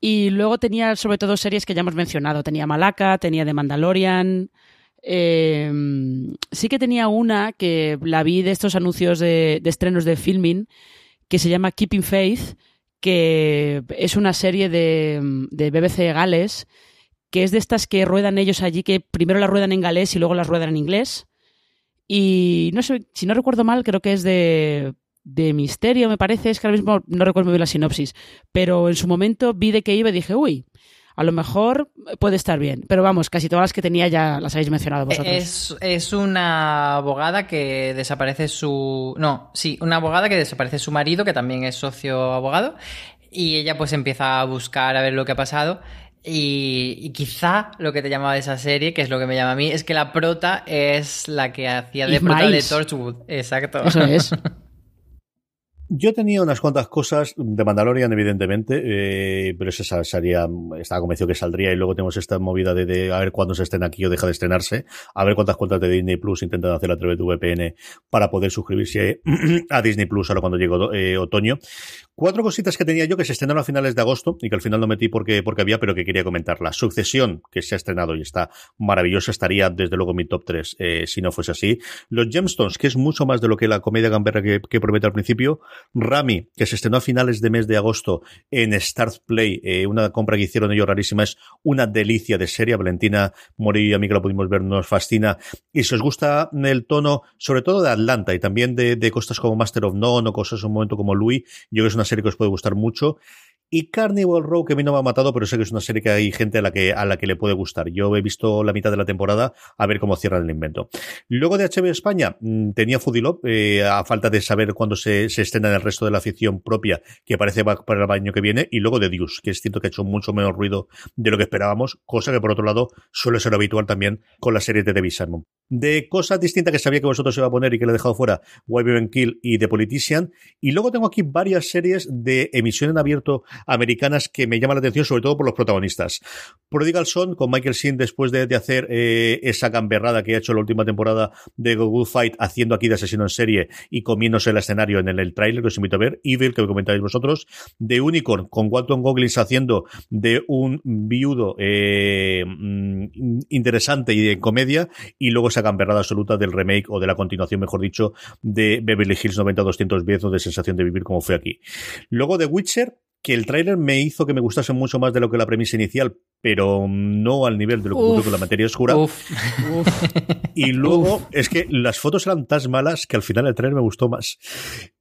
Y luego tenía sobre todo series que ya hemos mencionado, tenía Malaka, tenía The Mandalorian, eh, sí que tenía una que la vi de estos anuncios de estrenos de filming, que se llama Keeping Faith, que es una serie de, de BBC Gales, que es de estas que ruedan ellos allí, que primero las ruedan en galés y luego las ruedan en inglés. Y no sé, si no recuerdo mal, creo que es de, de misterio, me parece, es que ahora mismo no recuerdo muy bien la sinopsis, pero en su momento vi de qué iba y dije, uy, a lo mejor puede estar bien. Pero vamos, casi todas las que tenía ya las habéis mencionado vosotros. Es, es, una abogada que desaparece su... No, sí, una abogada que desaparece su marido, que también es socio abogado, y ella pues empieza a buscar a ver lo que ha pasado. Y, quizá lo que te llamaba de esa serie, que es lo que me llama a mí, es que la prota es la que hacía de prota de Torchwood. Exacto. Eso es. Yo tenía unas cuantas cosas de Mandalorian, evidentemente, eh, pero esa salía, estaba convencido que saldría y luego tenemos esta movida de, a ver cuándo se estrena aquí o deja de estrenarse, a ver cuántas cuentas de Disney Plus intentan hacer a través de VPN para poder suscribirse a Disney Plus ahora cuando llegue eh, otoño. Cuatro cositas que tenía yo que se estrenaron a finales de agosto y que al final no metí porque, porque había, pero que quería comentar. La Sucesión, que se ha estrenado y está maravillosa, estaría desde luego en mi top 3 eh, si no fuese así. Los Gemstones, que es mucho más de lo que la comedia gamberra que, que promete al principio. Rami, que se estrenó a finales de mes de agosto en Start Play, eh, una compra que hicieron ellos rarísima, es una delicia de serie. Valentina Morillo y a mí que la pudimos ver nos fascina. Y si os gusta el tono, sobre todo de Atlanta y también de, de cosas como Master of None o cosas en un momento como Louis, yo creo que es una serie que os puede gustar mucho. Y Carnival Row, que a mí no me ha matado, pero sé que es una serie que hay gente a la que, a la que le puede gustar. Yo he visto la mitad de la temporada a ver cómo cierran el invento. Luego de HBO España, mm, tenía Fudilop, eh, a falta de saber cuándo se, se estrena en el resto de la ficción propia, que parece para el año que viene. Y luego de Deuce, que es cierto que ha hecho mucho menos ruido de lo que esperábamos, cosa que por otro lado suele ser habitual también con las series de David Simon. De cosas distintas que sabía que vosotros iba a poner y que le he dejado fuera, Why We Kill y The Politician. Y luego tengo aquí varias series de emisión en abierto americanas que me llaman la atención, sobre todo por los protagonistas. Prodigal Son, con Michael Sin, después de, de hacer eh, esa gamberrada que ha hecho la última temporada de Go Good Fight, haciendo aquí de asesino en serie y comiéndose el escenario en el, el tráiler, que os invito a ver. Evil, que me comentáis vosotros. De Unicorn, con Walton Goggins haciendo de un viudo eh, mm, interesante y de comedia. Y luego esa gamberrada absoluta del remake o de la continuación, mejor dicho, de Beverly Hills 90-210 o de sensación de vivir como fue aquí. Luego de Witcher, que el tráiler me hizo que me gustase mucho más de lo que la premisa inicial, pero no al nivel de lo que ocurrió con la materia oscura. Uf. Y luego es que las fotos eran tan malas que al final el trailer me gustó más.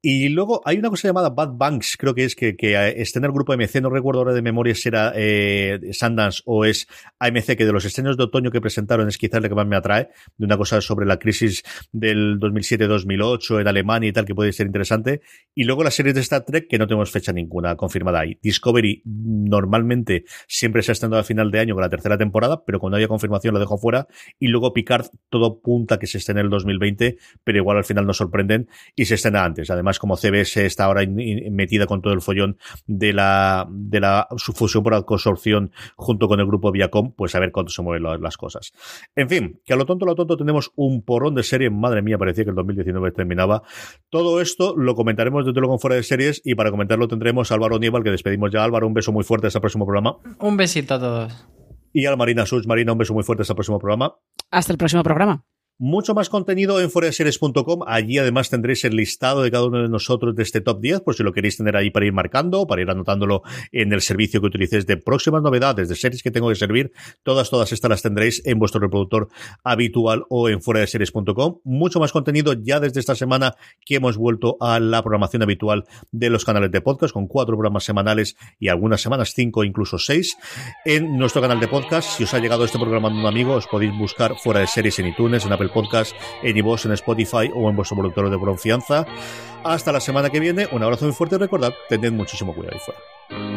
Y luego hay una cosa llamada Bad Banks, creo que es que, que está en el grupo AMC, no recuerdo ahora de memoria si era eh, Sundance o es AMC, que de los estrenos de otoño que presentaron es quizás la que más me atrae, de una cosa sobre la crisis del 2007-2008 en Alemania y tal, que puede ser interesante. Y luego las series de Star Trek, que no tenemos fecha ninguna confirmada ahí. Discovery normalmente siempre se ha estrenado a final de año con la tercera temporada, pero cuando haya confirmación lo dejo fuera. Y luego Picard, todo punta que se esté en el 2020, pero igual al final nos sorprenden y se estrena antes. Además, como CBS está ahora metida con todo el follón de la, de la fusión por consorción junto con el grupo Viacom, pues a ver cuánto se mueven la- las cosas. En fin, que a lo tonto, a lo tonto tenemos un porrón de series. Madre mía, parecía que el 2019 terminaba. Todo esto lo comentaremos desde luego en fuera de series y para comentarlo tendremos a Álvaro Nieva, al que despedimos ya. Álvaro, un beso muy fuerte hasta el próximo programa. Un besito a todos. Y a la Marina Such. Marina, un beso muy fuerte hasta el próximo programa. Hasta el próximo programa. Mucho más contenido en foreseries.com. Allí además tendréis el listado de cada uno de nosotros de este top 10, por si lo queréis tener ahí para ir marcando, para ir anotándolo en el servicio que utilicéis de próximas novedades, de series que tengo que servir. Todas, todas estas las tendréis en vuestro reproductor habitual o en foreseries.com. Mucho más contenido ya desde esta semana que hemos vuelto a la programación habitual de los canales de podcast, con cuatro programas semanales y algunas semanas cinco, incluso seis, en nuestro canal de podcast. Si os ha llegado este programa de un amigo, os podéis buscar fuera de series en iTunes, en Apple Podcast, en iVoox, en Spotify o en vuestro productor de confianza. Hasta la semana que viene, un abrazo muy fuerte y recordad, tened muchísimo cuidado ahí fuera.